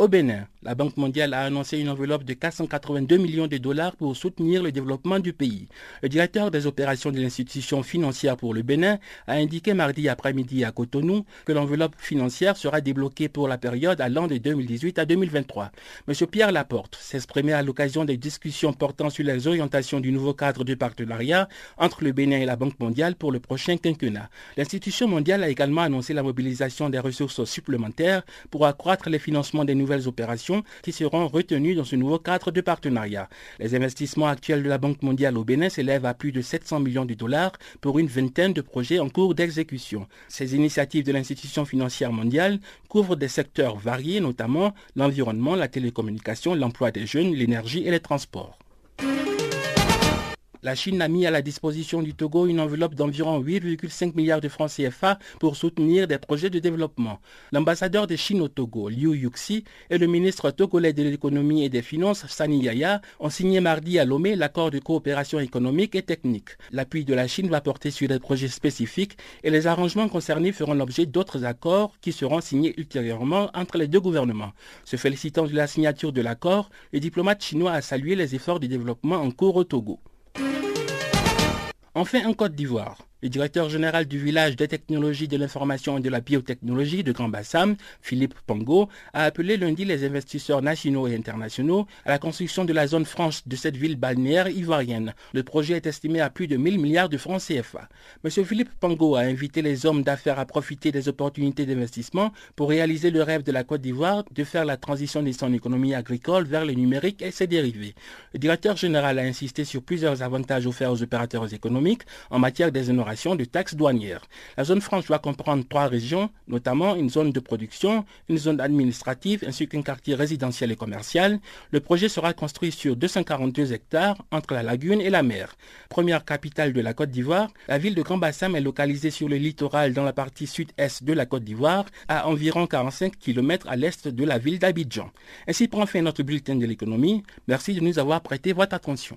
Au Bénin, la Banque mondiale a annoncé une enveloppe de 482 millions de dollars pour soutenir le développement du pays. Le directeur des opérations de l'institution financière pour le Bénin a indiqué mardi après-midi à Cotonou que l'enveloppe financière sera débloquée pour la période allant de 2018 à 2023. M. Pierre Laporte s'exprimait à l'occasion des discussions portant sur les orientations du nouveau cadre de partenariat entre le Bénin et la Banque mondiale pour le prochain quinquennat. L'institution mondiale a également annoncé la mobilisation des ressources supplémentaires pour accroître les financements des opérations qui seront retenues dans ce nouveau cadre de partenariat. Les investissements actuels de la Banque mondiale au Bénin s'élèvent à plus de 700 millions de dollars pour une vingtaine de projets en cours d'exécution. Ces initiatives de l'institution financière mondiale couvrent des secteurs variés, notamment l'environnement, la télécommunication, l'emploi des jeunes, l'énergie et les transports. La Chine a mis à la disposition du Togo une enveloppe d'environ 8,5 milliards de francs CFA pour soutenir des projets de développement. L'ambassadeur de Chine au Togo, Liu Yuxi, et le ministre togolais de l'économie et des finances, Sani Yaya, ont signé mardi à Lomé l'accord de coopération économique et technique. L'appui de la Chine va porter sur des projets spécifiques et les arrangements concernés feront l'objet d'autres accords qui seront signés ultérieurement entre les deux gouvernements. Se félicitant de la signature de l'accord, le diplomate chinois a salué les efforts de développement en cours au Togo. Enfin, en Côte d'Ivoire, le directeur général du village des technologies de l'information et de la biotechnologie de Grand Bassam, Philippe Pongo, a appelé lundi les investisseurs nationaux et internationaux à la construction de la zone franche de cette ville balnéaire ivoirienne. Le projet est estimé à plus de 1000 milliards de francs CFA. M. Philippe Pongo a invité les hommes d'affaires à profiter des opportunités d'investissement pour réaliser le rêve de la Côte d'Ivoire de faire la transition de son économie agricole vers le numérique et ses dérivés. Le directeur général a insisté sur plusieurs avantages offerts aux opérateurs économiques en matière de taxes douanières. La zone franche doit comprendre trois régions, notamment une zone de production, une zone administrative ainsi qu'un quartier résidentiel et commercial. Le projet sera construit sur 242 hectares entre la lagune et la mer. Première capitale de la Côte d'Ivoire, la ville de Grand Bassam est localisée sur le littoral dans la partie sud-est de la Côte d'Ivoire, à environ 45 km à l'est de la ville d'Abidjan. Ainsi prend fin notre bulletin de l'économie. Merci de nous avoir prêté votre attention.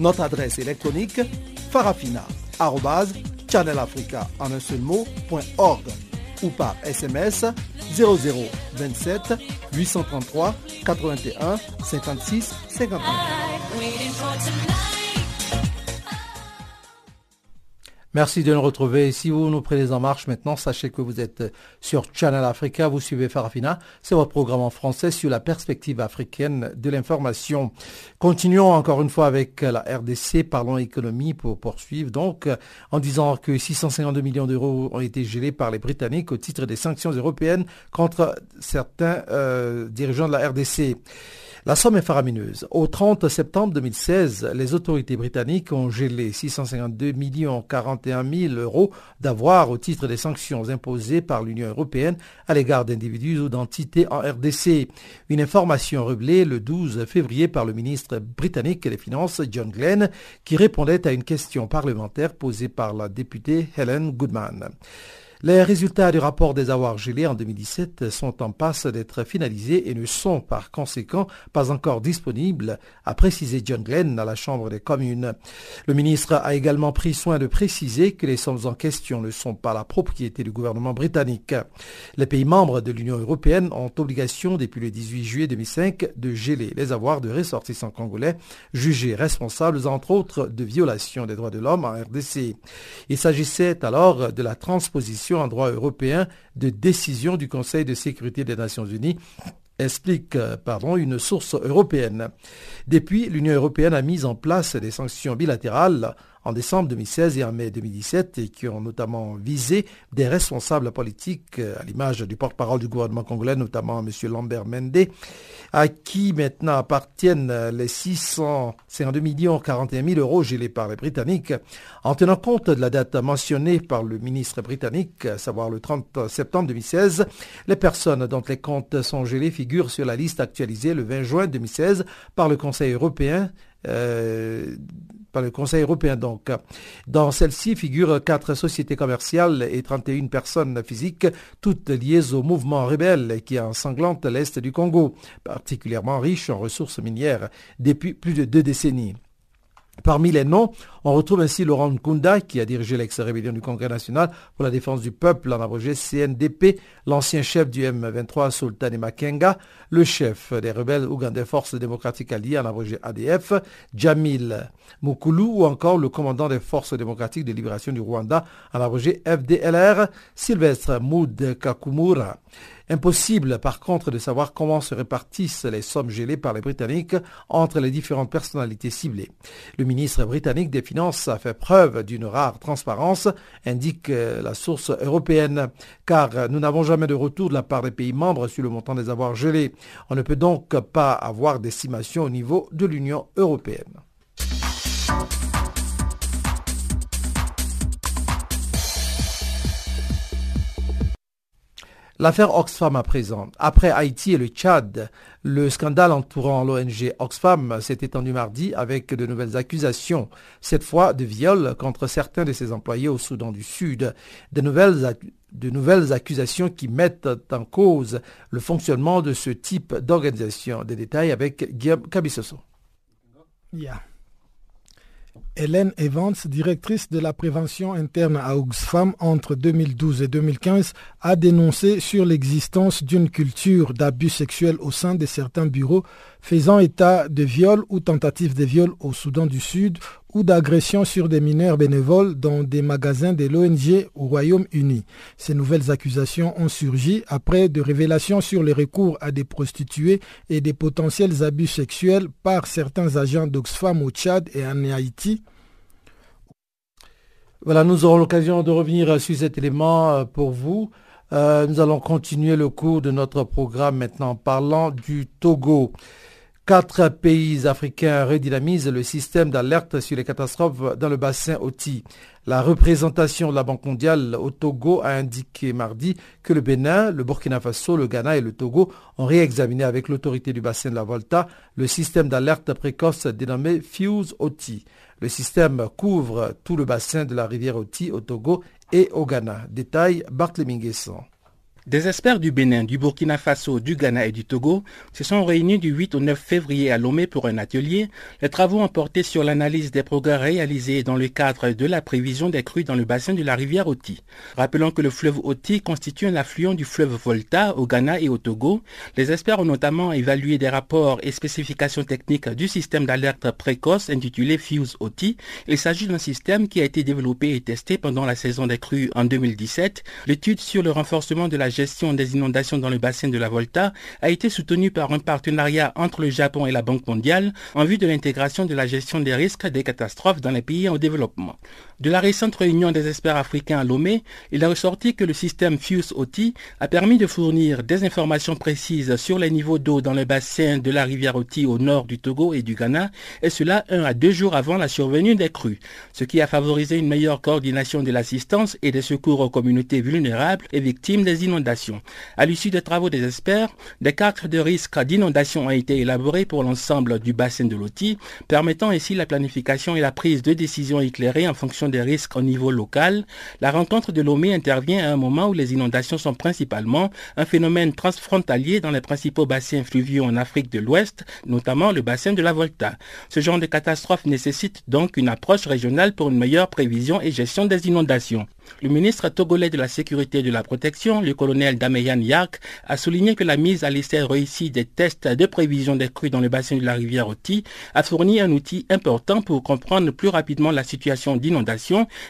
Notre adresse électronique farafina channelafrica en un seul ou par SMS 0027 833 81 56 59. Merci de nous retrouver. Si vous nous prenez en marche maintenant, sachez que vous êtes sur Channel Africa, vous suivez Farafina. C'est votre programme en français sur la perspective africaine de l'information. Continuons encore une fois avec la RDC, parlons économie pour poursuivre. Donc, en disant que 652 millions d'euros ont été gelés par les Britanniques au titre des sanctions européennes contre certains euh, dirigeants de la RDC. La somme est faramineuse. Au 30 septembre 2016, les autorités britanniques ont gelé 652 millions 41 000 euros d'avoir au titre des sanctions imposées par l'Union européenne à l'égard d'individus ou d'entités en RDC. Une information révélée le 12 février par le ministre britannique des Finances John Glenn qui répondait à une question parlementaire posée par la députée Helen Goodman. Les résultats du rapport des avoirs gelés en 2017 sont en passe d'être finalisés et ne sont par conséquent pas encore disponibles, a précisé John Glenn à la Chambre des communes. Le ministre a également pris soin de préciser que les sommes en question ne sont pas la propriété du gouvernement britannique. Les pays membres de l'Union européenne ont obligation depuis le 18 juillet 2005 de geler les avoirs de ressortissants congolais jugés responsables entre autres de violations des droits de l'homme en RDC. Il s'agissait alors de la transposition en droit européen de décision du Conseil de sécurité des Nations Unies explique euh, une source européenne. Depuis, l'Union européenne a mis en place des sanctions bilatérales en décembre 2016 et en mai 2017 et qui ont notamment visé des responsables politiques, euh, à l'image du porte-parole du gouvernement congolais, notamment M. Lambert Mende, à qui maintenant appartiennent les 652 millions 41 000 euros gelés par les Britanniques, en tenant compte de la date mentionnée par le ministre britannique, à savoir le 30 septembre 2016, les personnes dont les comptes sont gelés figurent sur la liste actualisée le 20 juin 2016 par le Conseil européen euh, par le Conseil européen. Donc, dans celle-ci figurent quatre sociétés commerciales et 31 personnes physiques, toutes liées au mouvement rebelle qui ensanglante l'Est du Congo, particulièrement riche en ressources minières depuis plus de deux décennies. Parmi les noms, on retrouve ainsi Laurent Nkunda, qui a dirigé l'ex-rébellion du Congrès national pour la défense du peuple en abrégé CNDP, l'ancien chef du M23 Sultan Makenga, le chef des rebelles ougandais Forces démocratiques alliées en abrégé ADF, Jamil Mukulu ou encore le commandant des Forces démocratiques de libération du Rwanda en abrégé FDLR, Sylvestre Moud Kakumura. Impossible par contre de savoir comment se répartissent les sommes gelées par les Britanniques entre les différentes personnalités ciblées. Le ministre britannique des Finances a fait preuve d'une rare transparence, indique la source européenne, car nous n'avons jamais de retour de la part des pays membres sur le montant des avoirs gelés. On ne peut donc pas avoir d'estimation au niveau de l'Union européenne. L'affaire Oxfam à présent. Après Haïti et le Tchad, le scandale entourant l'ONG Oxfam s'est étendu mardi avec de nouvelles accusations, cette fois de viol contre certains de ses employés au Soudan du Sud. De nouvelles, nouvelles accusations qui mettent en cause le fonctionnement de ce type d'organisation. Des détails avec Guillaume Cabissoso. Hélène Evans, directrice de la prévention interne à Oxfam entre 2012 et 2015, a dénoncé sur l'existence d'une culture d'abus sexuels au sein de certains bureaux faisant état de viols ou tentatives de viols au Soudan du Sud ou d'agressions sur des mineurs bénévoles dans des magasins de l'ONG au Royaume-Uni. Ces nouvelles accusations ont surgi après de révélations sur les recours à des prostituées et des potentiels abus sexuels par certains agents d'Oxfam au Tchad et en Haïti. Voilà, nous aurons l'occasion de revenir sur cet élément euh, pour vous. Euh, nous allons continuer le cours de notre programme maintenant en parlant du Togo. Quatre pays africains redynamisent le système d'alerte sur les catastrophes dans le bassin OTI. La représentation de la Banque mondiale au Togo a indiqué mardi que le Bénin, le Burkina Faso, le Ghana et le Togo ont réexaminé avec l'autorité du bassin de la Volta le système d'alerte précoce dénommé Fuse OTI. Le système couvre tout le bassin de la rivière Oti au Togo et au Ghana. Détail Barthélémy. Des experts du Bénin, du Burkina Faso, du Ghana et du Togo se sont réunis du 8 au 9 février à Lomé pour un atelier. Les travaux ont porté sur l'analyse des progrès réalisés dans le cadre de la prévision des crues dans le bassin de la rivière Oti. Rappelons que le fleuve Oti constitue un affluent du fleuve Volta au Ghana et au Togo. Les experts ont notamment évalué des rapports et spécifications techniques du système d'alerte précoce intitulé Fuse Oti. Il s'agit d'un système qui a été développé et testé pendant la saison des crues en 2017. L'étude sur le renforcement de la gestion des inondations dans le bassin de la Volta a été soutenue par un partenariat entre le Japon et la Banque mondiale en vue de l'intégration de la gestion des risques des catastrophes dans les pays en développement. De la récente réunion des experts africains à Lomé, il a ressorti que le système FUSE-OTI a permis de fournir des informations précises sur les niveaux d'eau dans le bassin de la rivière Oti au nord du Togo et du Ghana, et cela un à deux jours avant la survenue des crues, ce qui a favorisé une meilleure coordination de l'assistance et des secours aux communautés vulnérables et victimes des inondations. À l'issue des travaux des experts, des cartes de risque d'inondation ont été élaborées pour l'ensemble du bassin de l'OTI, permettant ainsi la planification et la prise de décisions éclairées en fonction des risques au niveau local. La rencontre de Lomé intervient à un moment où les inondations sont principalement un phénomène transfrontalier dans les principaux bassins fluviaux en Afrique de l'Ouest, notamment le bassin de la Volta. Ce genre de catastrophe nécessite donc une approche régionale pour une meilleure prévision et gestion des inondations. Le ministre togolais de la Sécurité et de la Protection, le colonel Dameyan Yak, a souligné que la mise à l'essai réussie des tests de prévision des crues dans le bassin de la rivière Oti a fourni un outil important pour comprendre plus rapidement la situation d'inondation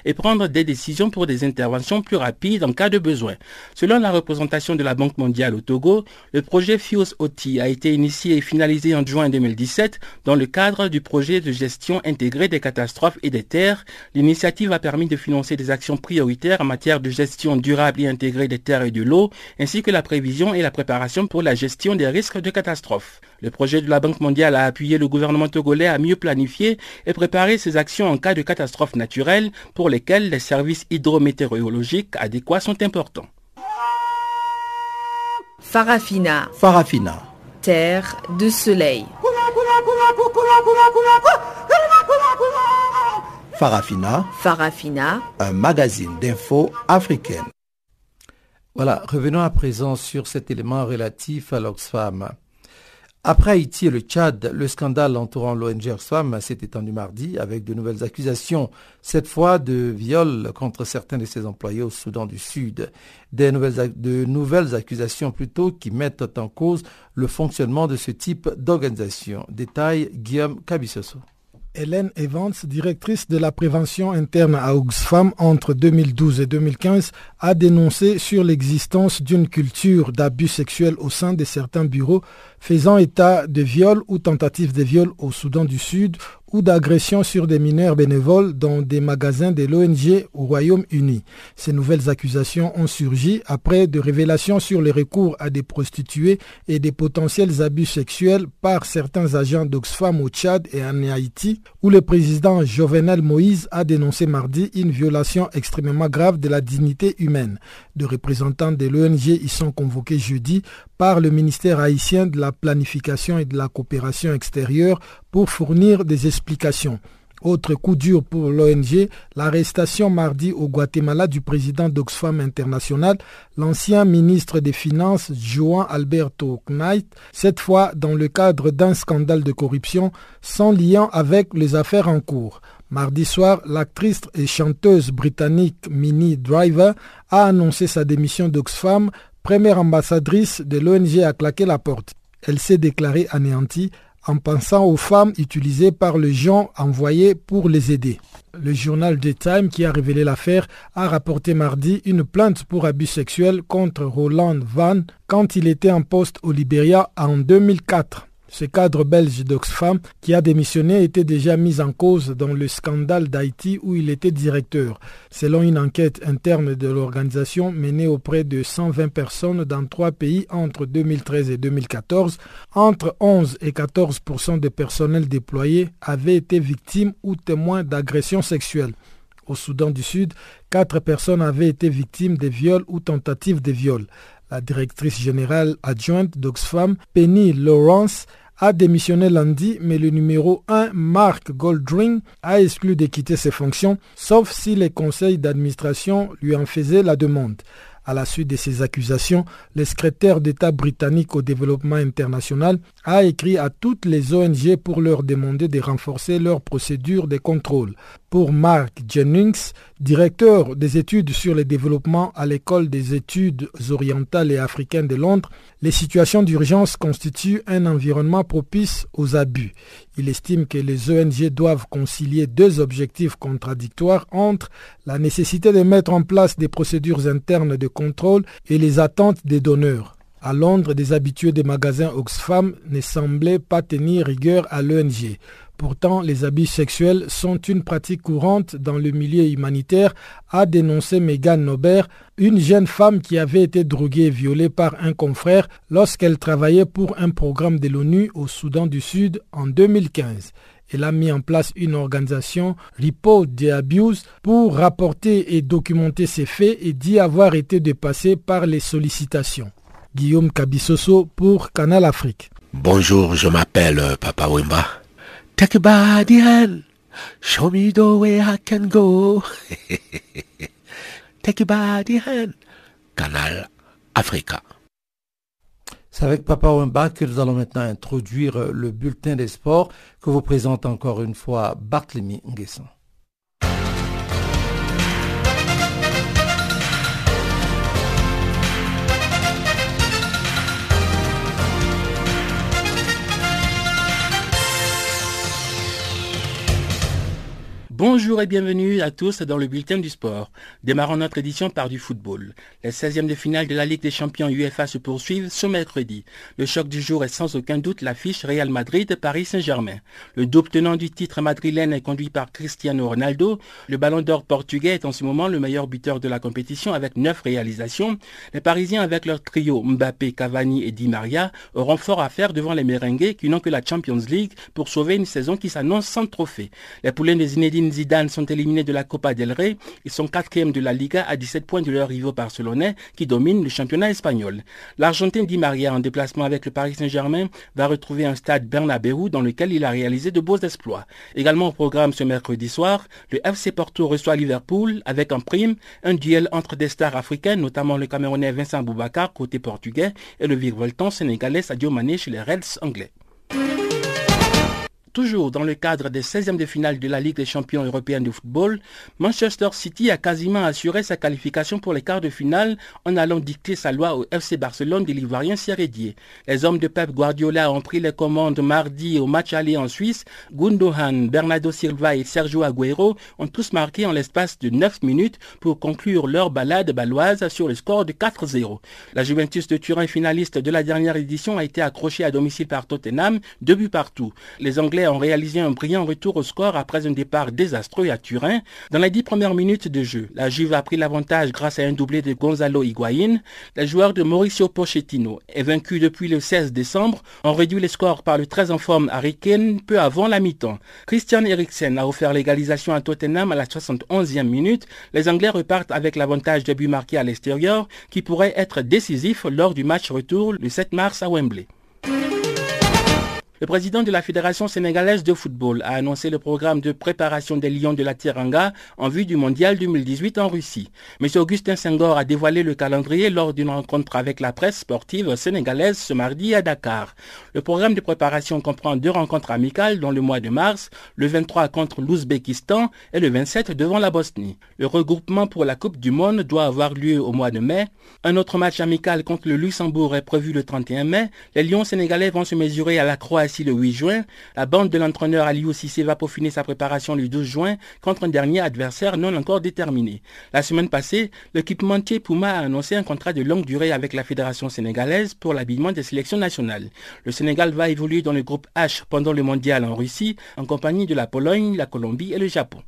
et prendre des décisions pour des interventions plus rapides en cas de besoin. Selon la représentation de la Banque mondiale au Togo, le projet FIOS Oti a été initié et finalisé en juin 2017 dans le cadre du projet de gestion intégrée des catastrophes et des terres. L'initiative a permis de financer des actions prioritaires en matière de gestion durable et intégrée des terres et de l'eau, ainsi que la prévision et la préparation pour la gestion des risques de catastrophes. Le projet de la Banque mondiale a appuyé le gouvernement togolais à mieux planifier et préparer ses actions en cas de catastrophes naturelles pour lesquelles les services hydrométéorologiques adéquats sont importants. Farafina. Farafina. Terre de soleil. Farafina. Farafina. Un magazine d'infos africaine. Voilà, revenons à présent sur cet élément relatif à l'Oxfam. Après Haïti et le Tchad, le scandale entourant l'ONG Oxfam s'est étendu mardi avec de nouvelles accusations, cette fois de viol contre certains de ses employés au Soudan du Sud. De nouvelles accusations plutôt qui mettent en cause le fonctionnement de ce type d'organisation. Détail Guillaume Cabissoso. Hélène Evans, directrice de la prévention interne à Oxfam entre 2012 et 2015, a dénoncé sur l'existence d'une culture d'abus sexuels au sein de certains bureaux faisant état de viols ou tentatives de viols au Soudan du Sud ou d'agressions sur des mineurs bénévoles dans des magasins de l'ONG au Royaume-Uni. Ces nouvelles accusations ont surgi après de révélations sur le recours à des prostituées et des potentiels abus sexuels par certains agents d'Oxfam au Tchad et en Haïti, où le président Jovenel Moïse a dénoncé mardi une violation extrêmement grave de la dignité humaine. De représentants de l'ONG y sont convoqués jeudi par le ministère haïtien de la planification et de la coopération extérieure pour fournir des explications. Autre coup dur pour l'ONG, l'arrestation mardi au Guatemala du président d'Oxfam International, l'ancien ministre des Finances Juan Alberto Knight, cette fois dans le cadre d'un scandale de corruption sans lien avec les affaires en cours. Mardi soir, l'actrice et chanteuse britannique Minnie Driver a annoncé sa démission d'Oxfam, première ambassadrice de l'ONG à claquer la porte. Elle s'est déclarée anéantie en pensant aux femmes utilisées par les gens envoyés pour les aider. Le journal The Time, qui a révélé l'affaire, a rapporté mardi une plainte pour abus sexuels contre Roland Van quand il était en poste au Liberia en 2004. Ce cadre belge d'Oxfam qui a démissionné était déjà mis en cause dans le scandale d'Haïti où il était directeur. Selon une enquête interne de l'organisation menée auprès de 120 personnes dans trois pays entre 2013 et 2014, entre 11 et 14% des personnels déployés avaient été victimes ou témoins d'agressions sexuelles. Au Soudan du Sud, quatre personnes avaient été victimes de viols ou tentatives de viols. La directrice générale adjointe d'Oxfam, Penny Lawrence, a démissionné lundi, mais le numéro 1, Mark Goldring, a exclu de quitter ses fonctions, sauf si les conseils d'administration lui en faisaient la demande. À la suite de ces accusations, le secrétaire d'État britannique au développement international a écrit à toutes les ONG pour leur demander de renforcer leurs procédures de contrôle. Pour Mark Jennings, directeur des études sur le développement à l'école des études orientales et africaines de Londres, les situations d'urgence constituent un environnement propice aux abus. Il estime que les ONG doivent concilier deux objectifs contradictoires entre la nécessité de mettre en place des procédures internes de contrôle et les attentes des donneurs. À Londres, des habitués des magasins Oxfam ne semblaient pas tenir rigueur à l'ONG. Pourtant, les abus sexuels sont une pratique courante dans le milieu humanitaire, a dénoncé Megan Nobert, une jeune femme qui avait été droguée et violée par un confrère lorsqu'elle travaillait pour un programme de l'ONU au Soudan du Sud en 2015. Elle a mis en place une organisation Report the Abuse pour rapporter et documenter ces faits et dit avoir été dépassée par les sollicitations. Guillaume Kabissoso pour Canal Afrique. Bonjour, je m'appelle Papa Wimba. Take a body hand. Show me the way I can go. Take a body hand. Canal Africa. C'est avec Papa Wimba que nous allons maintenant introduire le bulletin des sports que vous présente encore une fois Barthélemy Nguesson. Bonjour et bienvenue à tous dans le bulletin du sport. Démarrons notre édition par du football. Les 16e de finale de la Ligue des champions UEFA se poursuivent ce mercredi. Le choc du jour est sans aucun doute l'affiche Real Madrid-Paris Saint-Germain. Le double tenant du titre madrilène est conduit par Cristiano Ronaldo. Le ballon d'or portugais est en ce moment le meilleur buteur de la compétition avec 9 réalisations. Les Parisiens avec leur trio Mbappé, Cavani et Di Maria auront fort à faire devant les merengues qui n'ont que la Champions League pour sauver une saison qui s'annonce sans trophée. Les poulains des Zidane sont éliminés de la Copa del Rey. Ils sont quatrièmes de la Liga à 17 points de leur rivaux barcelonais qui dominent le championnat espagnol. L'Argentin Di Maria, en déplacement avec le Paris Saint-Germain, va retrouver un stade Bernabeu dans lequel il a réalisé de beaux exploits. Également au programme ce mercredi soir, le FC Porto reçoit Liverpool avec en prime un duel entre des stars africaines, notamment le Camerounais Vincent Boubacar côté portugais et le virevoltant sénégalais Sadio Mané chez les Reds anglais. Toujours dans le cadre des 16e de finale de la Ligue des champions européens de football, Manchester City a quasiment assuré sa qualification pour les quarts de finale en allant dicter sa loi au FC Barcelone de l'Ivoirien Sierredier. Les hommes de Pep Guardiola ont pris les commandes mardi au match aller en Suisse. Gundogan, Bernardo Silva et Sergio Aguero ont tous marqué en l'espace de 9 minutes pour conclure leur balade baloise sur le score de 4-0. La Juventus de Turin, finaliste de la dernière édition, a été accrochée à domicile par Tottenham, deux buts partout. Les Anglais ont réalisé un brillant retour au score après un départ désastreux à Turin. Dans les dix premières minutes de jeu, la Juve a pris l'avantage grâce à un doublé de Gonzalo Higuain. Le joueur de Mauricio Pochettino est vaincu depuis le 16 décembre. On réduit les scores par le très en forme Harry Kane peu avant la mi-temps. Christian Eriksen a offert l'égalisation à Tottenham à la 71e minute. Les Anglais repartent avec l'avantage de but marqué à l'extérieur qui pourrait être décisif lors du match retour le 7 mars à Wembley. Le président de la Fédération sénégalaise de football a annoncé le programme de préparation des Lions de la Tiranga en vue du Mondial 2018 en Russie. M. Augustin Senghor a dévoilé le calendrier lors d'une rencontre avec la presse sportive sénégalaise ce mardi à Dakar. Le programme de préparation comprend deux rencontres amicales dans le mois de mars, le 23 contre l'Ouzbékistan et le 27 devant la Bosnie. Le regroupement pour la Coupe du Monde doit avoir lieu au mois de mai. Un autre match amical contre le Luxembourg est prévu le 31 mai. Les Lions sénégalais vont se mesurer à la Croatie Le 8 juin. La bande de l'entraîneur Aliou Cissé va peaufiner sa préparation le 12 juin contre un dernier adversaire non encore déterminé. La semaine passée, l'équipementier Puma a annoncé un contrat de longue durée avec la Fédération sénégalaise pour l'habillement des sélections nationales. Le Sénégal va évoluer dans le groupe H pendant le mondial en Russie en compagnie de la Pologne, la Colombie et le Japon.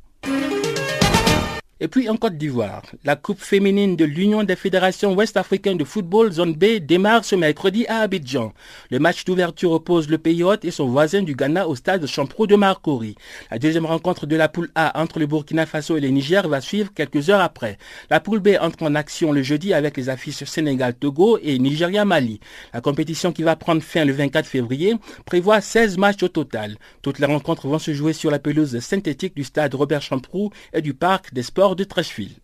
Et puis en Côte d'Ivoire, la Coupe féminine de l'Union des fédérations ouest-africaines de football zone B démarre ce mercredi à Abidjan. Le match d'ouverture oppose le pays hôte et son voisin du Ghana au stade Champrou de Marcory. La deuxième rencontre de la poule A entre le Burkina Faso et le Niger va suivre quelques heures après. La poule B entre en action le jeudi avec les affiches Sénégal-Togo et Nigeria-Mali. La compétition qui va prendre fin le 24 février prévoit 16 matchs au total. Toutes les rencontres vont se jouer sur la pelouse synthétique du stade Robert Champrou et du parc des sports de Trashville.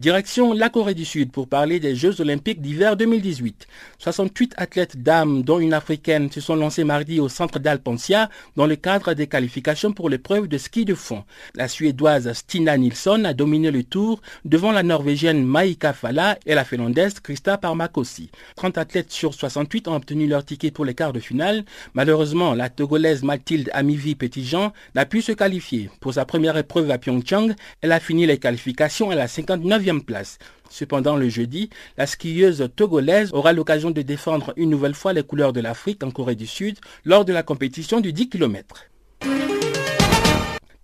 Direction la Corée du Sud pour parler des Jeux olympiques d'hiver 2018. 68 athlètes dames, dont une africaine, se sont lancés mardi au centre d'Alpensia dans le cadre des qualifications pour l'épreuve de ski de fond. La Suédoise Stina Nilsson a dominé le tour devant la Norvégienne Maïka Fala et la Finlandaise Krista Parmakosi. 30 athlètes sur 68 ont obtenu leur ticket pour les quarts de finale. Malheureusement, la Togolaise Mathilde Amivi Petitjean n'a pu se qualifier. Pour sa première épreuve à Pyeongchang, elle a fini les qualifications à la 59e place. Cependant, le jeudi, la skieuse togolaise aura l'occasion de défendre une nouvelle fois les couleurs de l'Afrique en Corée du Sud lors de la compétition du 10 km.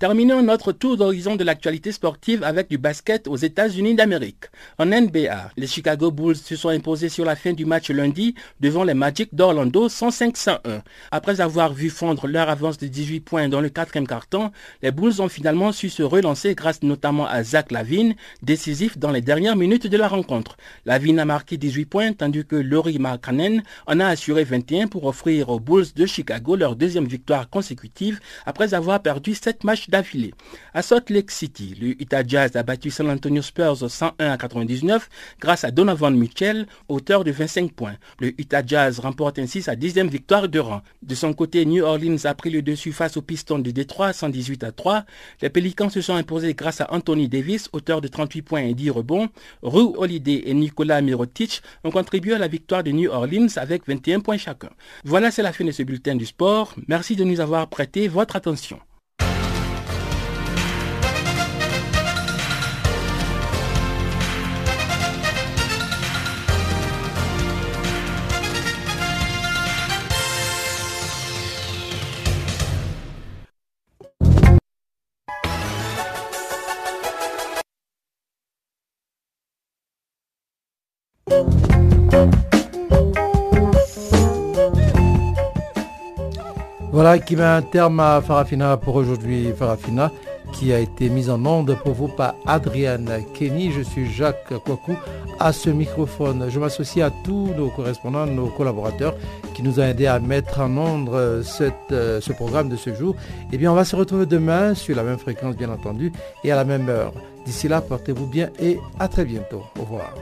Terminons notre tour d'horizon de l'actualité sportive avec du basket aux États-Unis d'Amérique. En NBA, les Chicago Bulls se sont imposés sur la fin du match lundi devant les Magic d'Orlando 105-101. Après avoir vu fondre leur avance de 18 points dans le quatrième carton, les Bulls ont finalement su se relancer grâce notamment à Zach Lavine, décisif dans les dernières minutes de la rencontre. Lavine a marqué 18 points tandis que Laurie Markkanen en a assuré 21 pour offrir aux Bulls de Chicago leur deuxième victoire consécutive après avoir perdu 7 matchs d'affilée. À Salt Lake City, le Utah Jazz a battu San Antonio Spurs 101 à 99 grâce à Donovan Mitchell, auteur de 25 points. Le Utah Jazz remporte ainsi sa dixième victoire de rang. De son côté, New Orleans a pris le dessus face aux Pistons de Détroit 118 à 3. Les Pelicans se sont imposés grâce à Anthony Davis, auteur de 38 points et 10 rebonds. Rue Holiday et Nicolas Mirotic ont contribué à la victoire de New Orleans avec 21 points chacun. Voilà, c'est la fin de ce bulletin du sport. Merci de nous avoir prêté votre attention. Voilà qui met un terme à Farafina pour aujourd'hui. Farafina qui a été mise en onde pour vous par Adrienne Kenny. Je suis Jacques Kouakou à ce microphone. Je m'associe à tous nos correspondants, nos collaborateurs qui nous ont aidés à mettre en onde euh, ce programme de ce jour. Eh bien, on va se retrouver demain sur la même fréquence, bien entendu, et à la même heure. D'ici là, portez-vous bien et à très bientôt. Au revoir.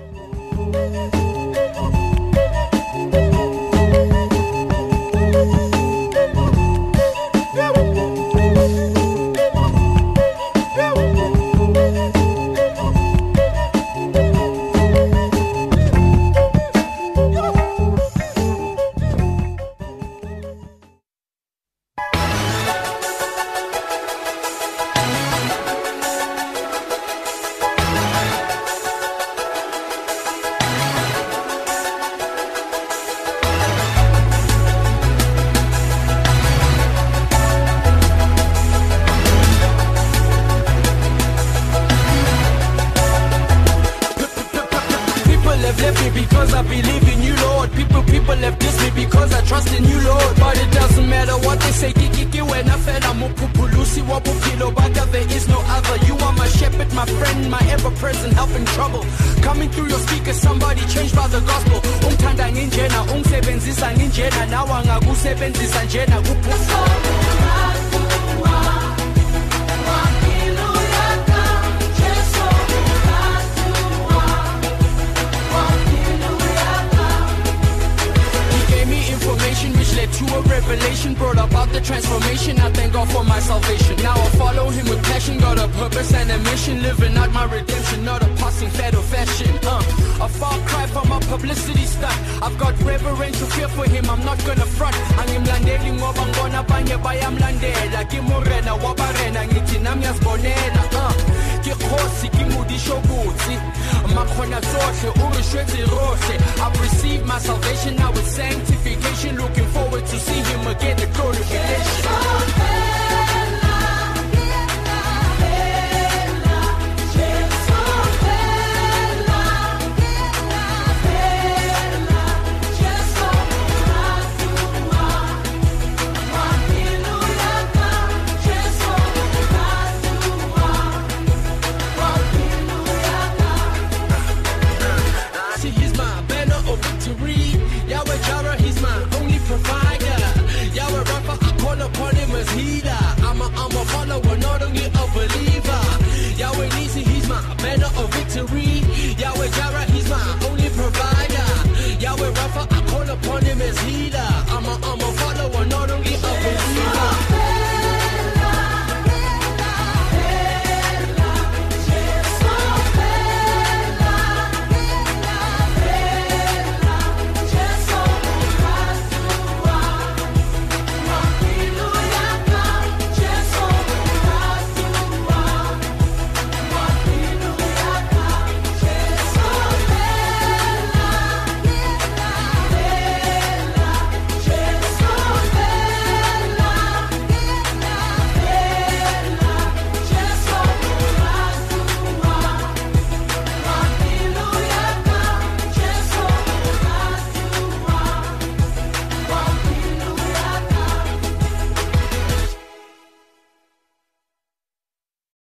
I've received my salvation now with sanctification. Looking forward to see him again. The glorification